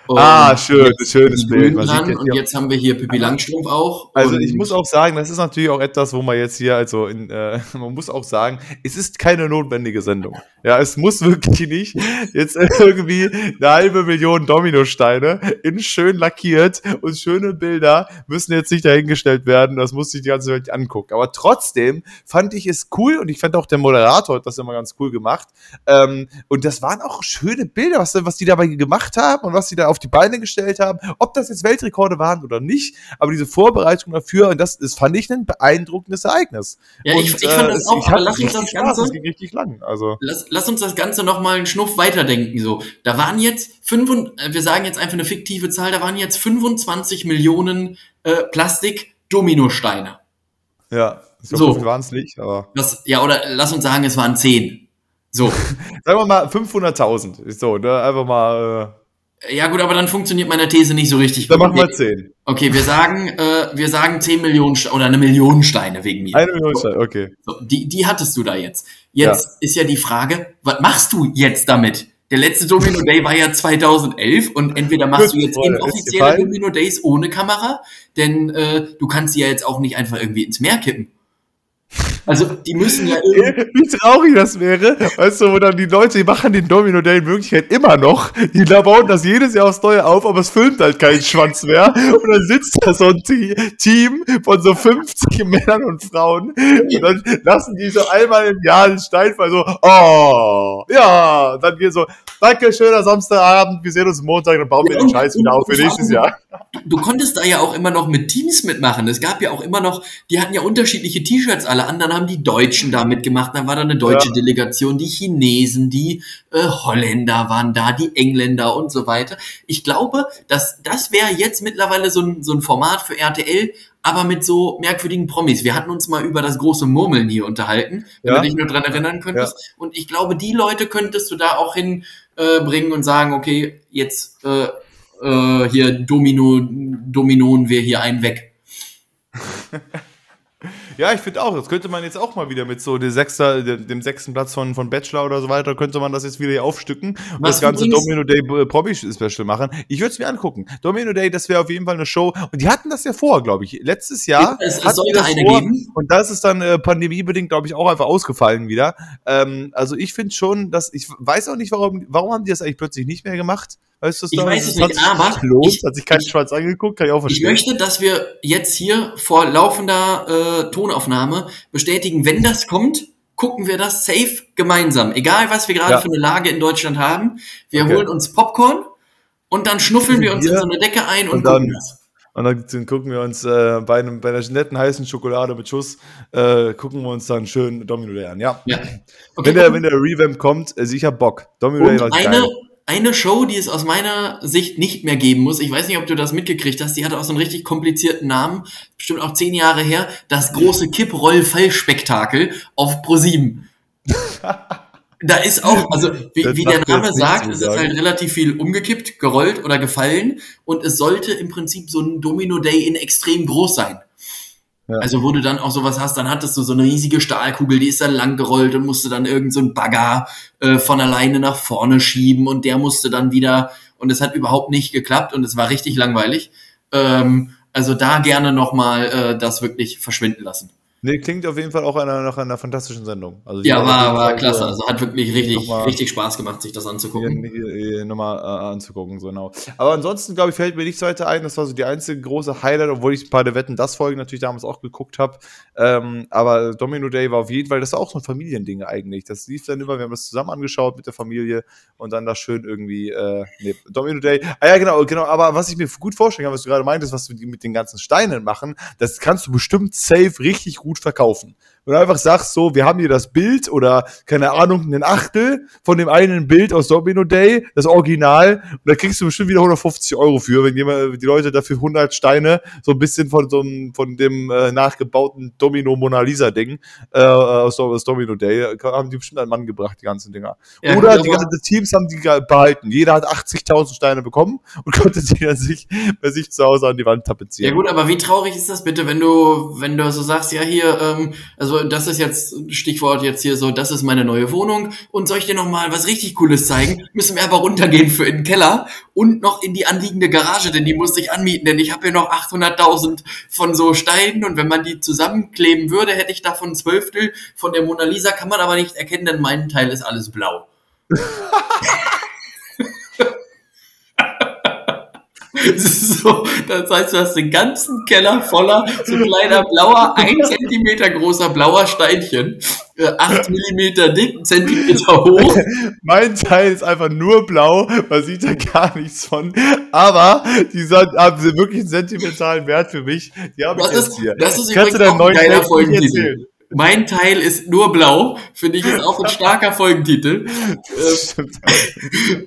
Und ah, schön, schönes die Bild. Sieht dran, jetzt und jetzt haben wir hier Pippi Langstrumpf auch. Also ich muss auch sagen, das ist natürlich auch etwas, wo man jetzt hier, also in, äh, man muss auch sagen, es ist keine notwendige Sendung. Ja, es muss wirklich nicht jetzt irgendwie eine halbe Million Dominosteine in schön lackiert und schöne Bilder müssen jetzt nicht dahingestellt werden. Das muss sich die ganze Welt angucken. Aber trotzdem fand ich es cool und ich fand auch der Moderator hat das immer ganz cool gemacht. Ähm, und das waren auch schöne Bilder, was, was die dabei gemacht haben und was sie da auf die Beine gestellt haben. Ob das jetzt Weltrekorde waren oder nicht, aber diese Vorbereitung dafür, und das, das fand ich ein beeindruckendes Ereignis. Ja, ich- und, ich fand das es- auch, ich aber hatte lass uns das Spaß, Ganze- Das ging richtig lang. Also. Lass, lass uns das Ganze noch mal einen Schnuff weiterdenken. So, da waren jetzt fünf, äh, wir sagen jetzt einfach eine fiktive Zahl, da waren jetzt 25 Millionen äh, Plastik-Dominosteine. Ja, ich So. so waren es nicht, aber. Das, ja, oder lass uns sagen, es waren 10. So. Sagen wir mal 500.000. Ist So, ne? Einfach mal. Äh, Ja gut, aber dann funktioniert meine These nicht so richtig. dann machen wir 10. okay, wir sagen, äh, wir sagen 10 Millionen Ste oder eine Million Steine wegen mir. Eine Million Steine, okay. So, die, die hattest du da jetzt. Jetzt ist ja die Frage, was machst du jetzt damit? Der letzte Domino Day war ja 2011 und entweder machst du Gut, jetzt inoffizielle. Domino Days ohne Kamera, denn äh, du kannst sie ja jetzt auch nicht einfach irgendwie ins Meer kippen. Also die müssen ja irgendwie. Wie traurig das wäre, weißt du, wo dann die Leute, die machen den Domino Day in Wirklichkeit immer noch, die da bauen das jedes Jahr aufs Neue auf, aber es filmt halt keinen Schwanz mehr und dann sitzt da so ein Te- Team von so 50 Männern und Frauen und dann lassen die so einmal im Jahr den Steinfall so, oh, ja, dann geht so, danke, schöner Samstagabend, wir sehen uns Montag, dann bauen wir den Scheiß wieder auf für nächstes Jahr. Du konntest da ja auch immer noch mit Teams mitmachen. Es gab ja auch immer noch, die hatten ja unterschiedliche T-Shirts alle. Anderen haben die Deutschen da mitgemacht, dann war da eine deutsche Ja. Delegation, die Chinesen, die äh, Holländer waren da, die Engländer und so weiter. Ich glaube, dass das wäre jetzt mittlerweile so ein, so ein Format für RTL, aber mit so merkwürdigen Promis. Wir hatten uns mal über das große Murmeln hier unterhalten, wenn Ja. du dich nur dran erinnern könntest. Und ich glaube, die Leute könntest du da auch hinbringen äh, und sagen, okay, jetzt äh, äh, hier Domino, dominoen wir hier einen weg. Ja, ich finde auch, das könnte man jetzt auch mal wieder mit so dem, Sechster, dem, sechsten Platz von, von Bachelor oder so weiter, könnte man das jetzt wieder hier aufstücken und Was das ganze Domino Day äh, Promi Special machen. Ich würde es mir angucken. Domino Day, das wäre auf jeden Fall eine Show. Und die hatten das ja vor, glaube ich. Letztes Jahr. Es- es sollte eine vor, geben. Und das ist dann äh, pandemiebedingt, glaube ich, auch einfach ausgefallen wieder. Ähm, also ich finde schon, dass ich weiß auch nicht, warum, warum haben die das eigentlich plötzlich nicht mehr gemacht? Weißt du, Ich weiß es nicht, aber gelohnt, ich- hat sich kein ich- Schwarz angeguckt, kann ich auch Ich verstehen. möchte, dass wir jetzt hier vor laufender äh, Tonaufnahme bestätigen, wenn das kommt, gucken wir das safe gemeinsam. Egal, was wir gerade Ja. für eine Lage in Deutschland haben. Wir Okay. holen uns Popcorn und dann schnuffeln wir uns in Bier so eine Decke ein und, und dann- gucken das. Und dann, gucken wir uns äh, bei, einem, bei einer netten heißen Schokolade mit Schuss, äh, gucken wir uns dann schön Domino Day an. Ja. Ja. Okay, wenn, der, wenn der Revamp kommt, also ich hab Bock. Domino Day war geil. Eine Show, die es aus meiner Sicht nicht mehr geben muss, ich weiß nicht, ob du das mitgekriegt hast, die hatte auch so einen richtig komplizierten Namen, bestimmt auch zehn Jahre her, das große Kipproll-Fallspektakel auf ProSieben. Da ist auch, also wie, wie der Name sagt, es ist halt relativ viel umgekippt, gerollt oder gefallen. Und es sollte im Prinzip so ein Domino Day in extrem groß sein. Ja. Also wo du dann auch sowas hast, dann hattest du so eine riesige Stahlkugel, die ist dann lang gerollt und musste dann irgend so ein Bagger äh, von alleine nach vorne schieben und der musste dann wieder und es hat überhaupt nicht geklappt und es war richtig langweilig. Ähm, also da gerne nochmal äh, das wirklich verschwinden lassen. Nee, klingt auf jeden Fall auch einer, nach einer fantastischen Sendung. Also Ja, war, war klasse. Also hat wirklich richtig, nochmal- richtig Spaß gemacht, sich das anzugucken. nochmal äh, anzugucken, so genau. Aber ansonsten, glaube ich, fällt mir nichts weiter ein. Das war so die einzige große Highlight, obwohl ich ein paar der Wetten das Folgen natürlich damals auch geguckt habe. Ähm, aber Domino Day war auf jeden Fall, das war auch so ein Familiending eigentlich. Das lief dann immer, wir haben das zusammen angeschaut mit der Familie und dann da schön irgendwie, äh, nee, Domino Day. Ah ja, genau, genau. Aber was ich mir gut vorstellen kann, was du gerade meintest, was wir mit den ganzen Steinen machen, das kannst du bestimmt safe richtig gut verkaufen. Du einfach sagst, so, wir haben hier das Bild oder, keine Ahnung, einen Achtel von dem einen Bild aus Domino Day, das Original, und da kriegst du bestimmt wieder 150 Euro für, wenn jemand, die Leute dafür 100 Steine so ein bisschen von so einem, von dem äh, nachgebauten Domino Mona Lisa Ding äh, aus, aus Domino Day, äh, haben die bestimmt einen Mann gebracht, die ganzen Dinger. Ja, Oder die ganzen Teams haben die behalten. Jeder hat 80.000 Steine bekommen und konnte die dann sich bei sich zu Hause an die Wand Ja tapezieren. gut, aber wie traurig ist das bitte, wenn du, wenn du so sagst, ja hier, ähm, also das ist jetzt Stichwort jetzt hier so, das ist meine neue Wohnung und soll ich dir noch mal was richtig Cooles zeigen? Müssen wir aber runtergehen für in den Keller und noch in die anliegende Garage, denn die musste ich anmieten, denn ich habe hier noch 800.000 von so Steinen und wenn man die zusammenkleben würde, hätte ich davon Zwölftel von der Mona Lisa, kann man aber nicht erkennen, denn mein Teil ist alles blau. Das ist so, das heißt, du hast den ganzen Keller voller so kleiner blauer, ein Zentimeter großer blauer Steinchen, äh, acht Millimeter dick, Zentimeter hoch. Mein Teil ist einfach nur blau, man sieht da gar nichts von. Aber die sind, haben wirklich einen sentimentalen Wert für mich. Die habe ich jetzt ist, hier. das ist Kannst du übrigens deinen auch ein neuen geiler Folgentitel. Mein Teil ist nur blau, finde ich, ist auch ein starker Folgentitel. Stimmt.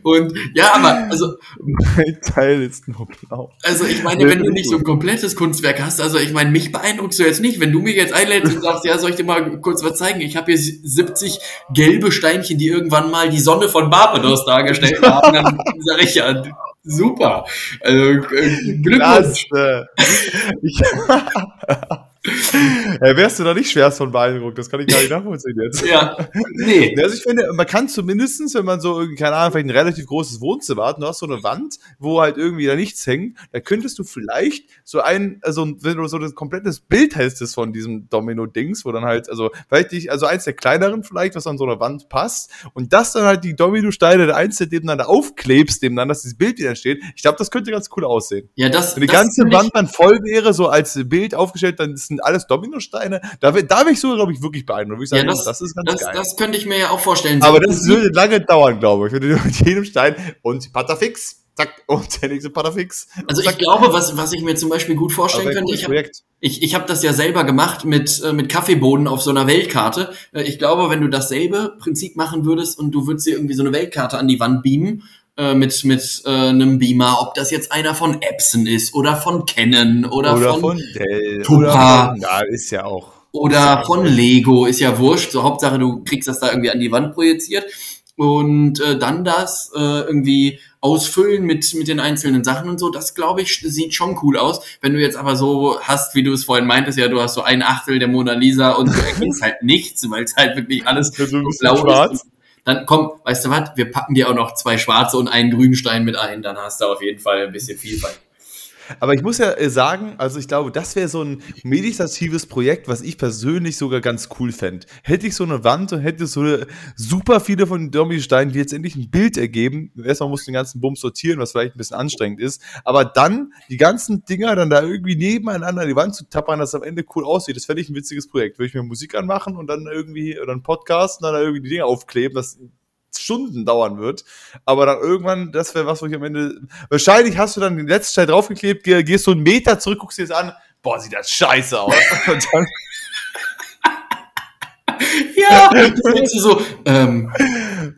Und ja, aber also, Mein Teil ist nur blau. also ich meine, wenn du nicht so ein komplettes Kunstwerk hast, also ich meine, mich beeindruckst du jetzt nicht, wenn du mir jetzt einlädst und sagst, ja, soll ich dir mal kurz was zeigen? Ich habe hier 70 gelbe Steinchen, die irgendwann mal die Sonne von Barbados dargestellt haben, dann sage ich ja, super. Also äh, Glückwunsch. Klasse. Ja, wärst du da nicht schwerst von beeindruckt? Das kann ich gar nicht nachvollziehen jetzt. Ja, nee. Also ich finde, man kann zumindestens, wenn man so, irgendwie, keine Ahnung, vielleicht ein relativ großes Wohnzimmer hat und du hast so eine Wand, wo halt irgendwie da nichts hängt, da könntest du vielleicht so ein, also wenn du so ein komplettes Bild hättest von diesem Domino-Dings, wo dann halt, also vielleicht nicht, also eins der kleineren vielleicht, was an so einer Wand passt und das dann halt die Domino-Steine der einzeln nebeneinander aufklebst, nebeneinander, dass dieses Bild wieder entsteht. Ich glaube, das könnte ganz cool aussehen. Ja, das, Wenn die das ganze Wand dann voll wäre, so als Bild aufgestellt, dann sind alles Dominosteine. Da, wär- da wäre ich so, glaube ich, wirklich beeindruckt. Ich Ja, sagen, das, das, ist ganz das, geil. das könnte ich mir ja auch vorstellen. Aber das würde lange dauern, glaube ich. Wenn du mit jedem Stein und Patafix. zack, und der nächste Patafix. Also zack. ich glaube, was, was ich mir zum Beispiel gut vorstellen könnte, ich habe ich, ich hab das ja selber gemacht mit, äh, mit Kaffeebohnen auf so einer Weltkarte. Äh, Ich glaube, wenn du dasselbe Prinzip machen würdest und du würdest dir irgendwie so eine Weltkarte an die Wand beamen, äh, mit, mit äh, einem Beamer, ob das jetzt einer von Epson ist oder von Canon oder, Oder von, von Dell. Tupa. Oder von, ja, ist ja auch. oder von Lego, ist ja wurscht. So Hauptsache, du kriegst das da irgendwie an die Wand projiziert und äh, dann das äh, irgendwie ausfüllen mit, mit den einzelnen Sachen und so. Das, glaube ich, sieht schon cool aus. Wenn du jetzt aber so hast, wie du es vorhin meintest, ja, du hast so ein Achtel der Mona Lisa und du erkennst halt nichts, weil es halt wirklich alles so blau schwarz. ist. Dann komm, weißt du was, wir packen dir auch noch zwei schwarze und einen grünen Stein mit ein, dann hast du auf jeden Fall ein bisschen Vielfalt. Aber ich muss ja äh, sagen, also ich glaube, das wäre so ein meditatives Projekt, was ich persönlich sogar ganz cool fände. Hätte ich so eine Wand und hätte so super viele von den Dominosteinen, die jetzt endlich ein Bild ergeben. Erstmal muss den ganzen Bums sortieren, was vielleicht ein bisschen anstrengend ist. Aber dann die ganzen Dinger dann da irgendwie nebeneinander an die Wand zu tappern, dass es am Ende cool aussieht. Das fände ich ein witziges Projekt. Würde ich mir Musik anmachen und dann irgendwie, oder einen Podcast und dann da irgendwie die Dinger aufkleben, das Stunden dauern wird. Aber dann irgendwann, das wäre was, wo ich am Ende. Wahrscheinlich hast du dann den letzten Teil draufgeklebt, geh- gehst so einen Meter zurück, guckst dir das an. Boah, sieht das scheiße aus. Und dann, Ja, das du so, ähm,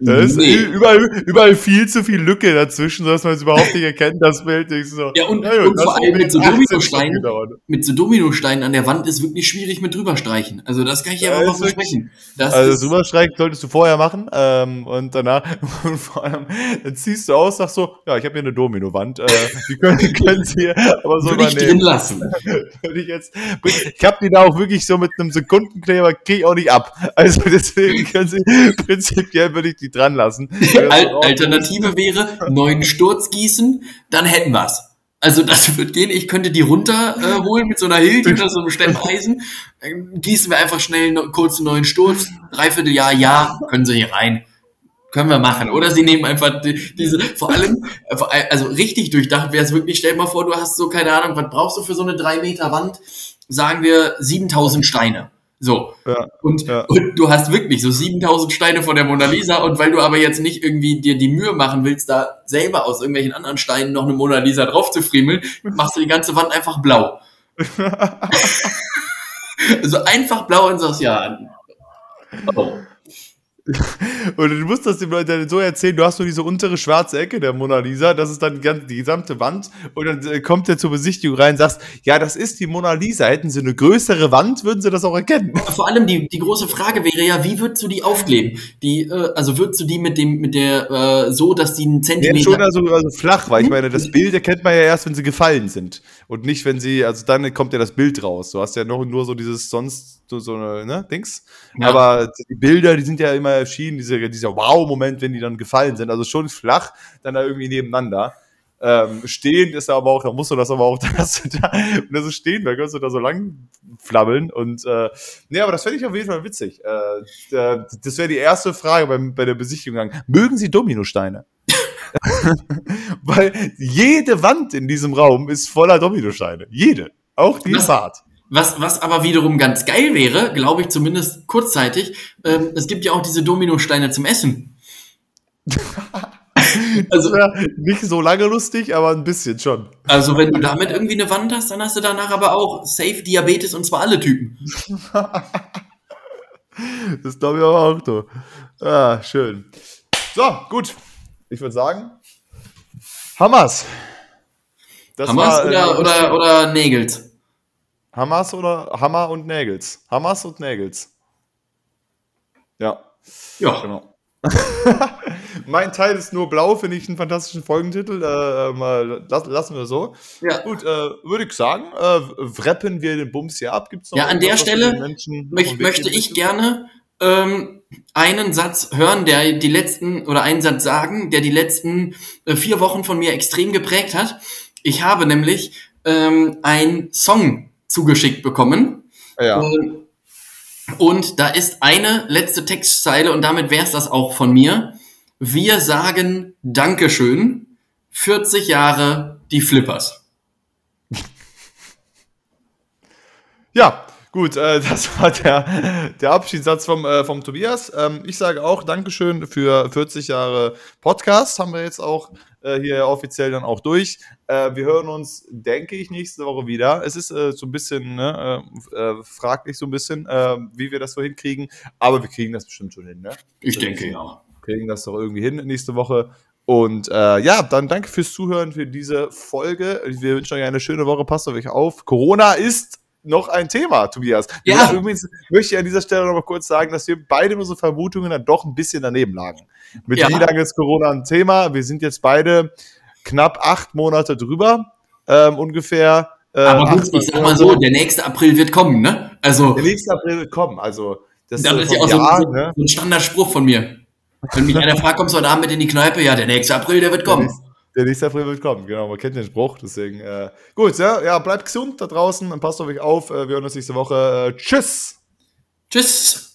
da ist nee. überall, überall viel zu viel Lücke dazwischen, sodass man es überhaupt nicht erkennt, das Bild. Du so, Ja, und- gut, und vor allem mit so 18 Dominosteinen. Mit so Dominosteinen an der Wand ist wirklich schwierig mit drüber streichen. Also das kann ich Ja, ist wirklich- versprechen. Das Also ist, das Rüberstreichen solltest du vorher machen ähm, und danach und vor allem dann ziehst du aus, sagst so, ja, ich habe hier eine Domino-Wand, äh, die können, können Sie hier aber so würde ich drin lassen. Würde ich jetzt, ich habe die da auch wirklich so mit einem Sekundenkleber, kriege ich auch nicht ab. Also deswegen können Sie, prinzipiell würde ich die dran lassen. Al Alternative wäre, neuen Sturz gießen, dann hätten wir's. Also das wird gehen. Ich könnte die runterholen äh, mit so einer Hilti oder so einem Stemmeisen. Gießen wir einfach schnell no kurz einen neuen Sturz. Dreiviertel Jahr, ja, können Sie hier rein. Können wir machen. Oder sie nehmen einfach die, diese, vor allem, äh, vor allem, also richtig durchdacht wäre es wirklich, stell dir mal vor, du hast so, keine Ahnung, was brauchst du für so eine drei Meter Wand? Sagen wir 7000 Steine. So. Ja, Und, ja. und du hast wirklich so 7000 Steine von der Mona Lisa und weil du aber jetzt nicht irgendwie dir die Mühe machen willst, da selber aus irgendwelchen anderen Steinen noch eine Mona Lisa drauf zu friemeln, machst du die ganze Wand einfach blau. also einfach blau und sagst, ja. Oh. Und du musst das den Leuten so erzählen, du hast nur diese untere schwarze Ecke der Mona Lisa, das ist dann die, gesamte Wand und dann äh, kommt der zur Besichtigung rein und sagst, ja, das ist die Mona Lisa, hätten sie eine größere Wand, würden sie das auch erkennen. Vor allem die, die große Frage wäre ja, wie würdest du die aufkleben? Die, äh, also würdest du die mit dem, mit der, äh, so, dass die einen Ja, Zentimeter. schon also, also flach, weil ich meine, das Bild erkennt man ja erst, wenn sie gefallen sind. Und nicht, wenn sie, also dann kommt ja das Bild raus. Du hast ja noch nur so dieses sonst, so, so eine, ne, Dings. Ja. Aber die Bilder, die sind ja immer erschienen, diese, dieser Wow-Moment, wenn die dann gefallen sind. Also schon flach, dann da irgendwie nebeneinander. Ähm, stehend ist aber auch, da musst du das aber auch, dass du da, wenn du so stehen, da kannst du da so lang flabbeln und, äh, nee, aber das fände ich auf jeden Fall witzig. Äh, äh, das wäre die erste Frage beim, bei der Besichtigung. Mögen Sie Dominosteine? Weil jede Wand in diesem Raum ist voller Dominosteine. Jede. Auch die Was? Fahrt. Was, was aber wiederum ganz geil wäre, glaube ich zumindest kurzzeitig, ähm, es gibt ja auch diese Dominosteine zum Essen. Also, wäre nicht so lange lustig, aber ein bisschen schon. also wenn du damit irgendwie eine Wand hast, dann hast du danach aber auch Safe Diabetes und zwar alle Typen. Das glaube ich aber auch, du. Ah, schön. So, gut. Ich würde sagen, Hamas. Das Hamas war, äh, oder, oder, oder Nägels? Hamas oder Hammer und Nägels. Hamas und Nägels. Ja, Ja. genau. mein Teil ist nur blau, finde ich einen fantastischen Folgentitel. Äh, mal, lass, lassen wir so. ja. Gut, äh, würde ich sagen, äh, wrappen wir den Bums hier ab. Gibt's noch Ja, an der Stelle wir den Menschen Möch, auf den Weg möchte ich gerne ähm, einen Satz hören, der die letzten, oder einen Satz sagen, der die letzten äh, vier Wochen von mir extrem geprägt hat. Ich habe nämlich ähm, einen Song zugeschickt bekommen. Ja. Ähm, Und da ist eine letzte Textzeile und damit wär's das auch von mir. Wir sagen Dankeschön. 40 Jahre die Flippers. ja, gut, äh, das war der, der Abschiedssatz vom, äh, vom Tobias. Ähm, ich sage auch Dankeschön für 40 Jahre Podcast. Haben wir jetzt auch äh, hier offiziell dann auch durch. Äh, wir hören uns, denke ich, nächste Woche wieder. Es ist äh, so ein bisschen ne, äh, äh, fraglich, so ein bisschen, äh, wie wir das so hinkriegen. Aber wir kriegen das bestimmt schon hin. Ne? Ich denke, ja. Kriegen das doch irgendwie hin nächste Woche. Und äh, ja, dann danke fürs Zuhören für diese Folge. Wir wünschen euch eine schöne Woche. Passt auf euch auf. Corona ist noch ein Thema, Tobias. Ja. Übrigens möchte ich an dieser Stelle noch mal kurz sagen, dass wir beide unsere Vermutungen dann doch ein bisschen daneben lagen. Mit Ja. wie lange ist Corona ein Thema? Wir sind jetzt beide knapp acht Monate drüber, ähm, ungefähr. Äh, Aber gut, ich sag mal so, der nächste April wird kommen, ne? Also, Der nächste April wird kommen. Also, das, das ist ja auch so, Jahr, so, ne? so ein Standardspruch von mir. Wenn mich einer fragt, kommst du heute Abend mit in die Kneipe? Ja, der nächste April, der wird Der kommen. nächste, der nächste April wird kommen, genau. Man kennt den Spruch, deswegen. Äh, gut, ja, ja, bleibt gesund da draußen und passt auf euch auf. Äh, wir hören uns nächste Woche. Äh, tschüss! Tschüss.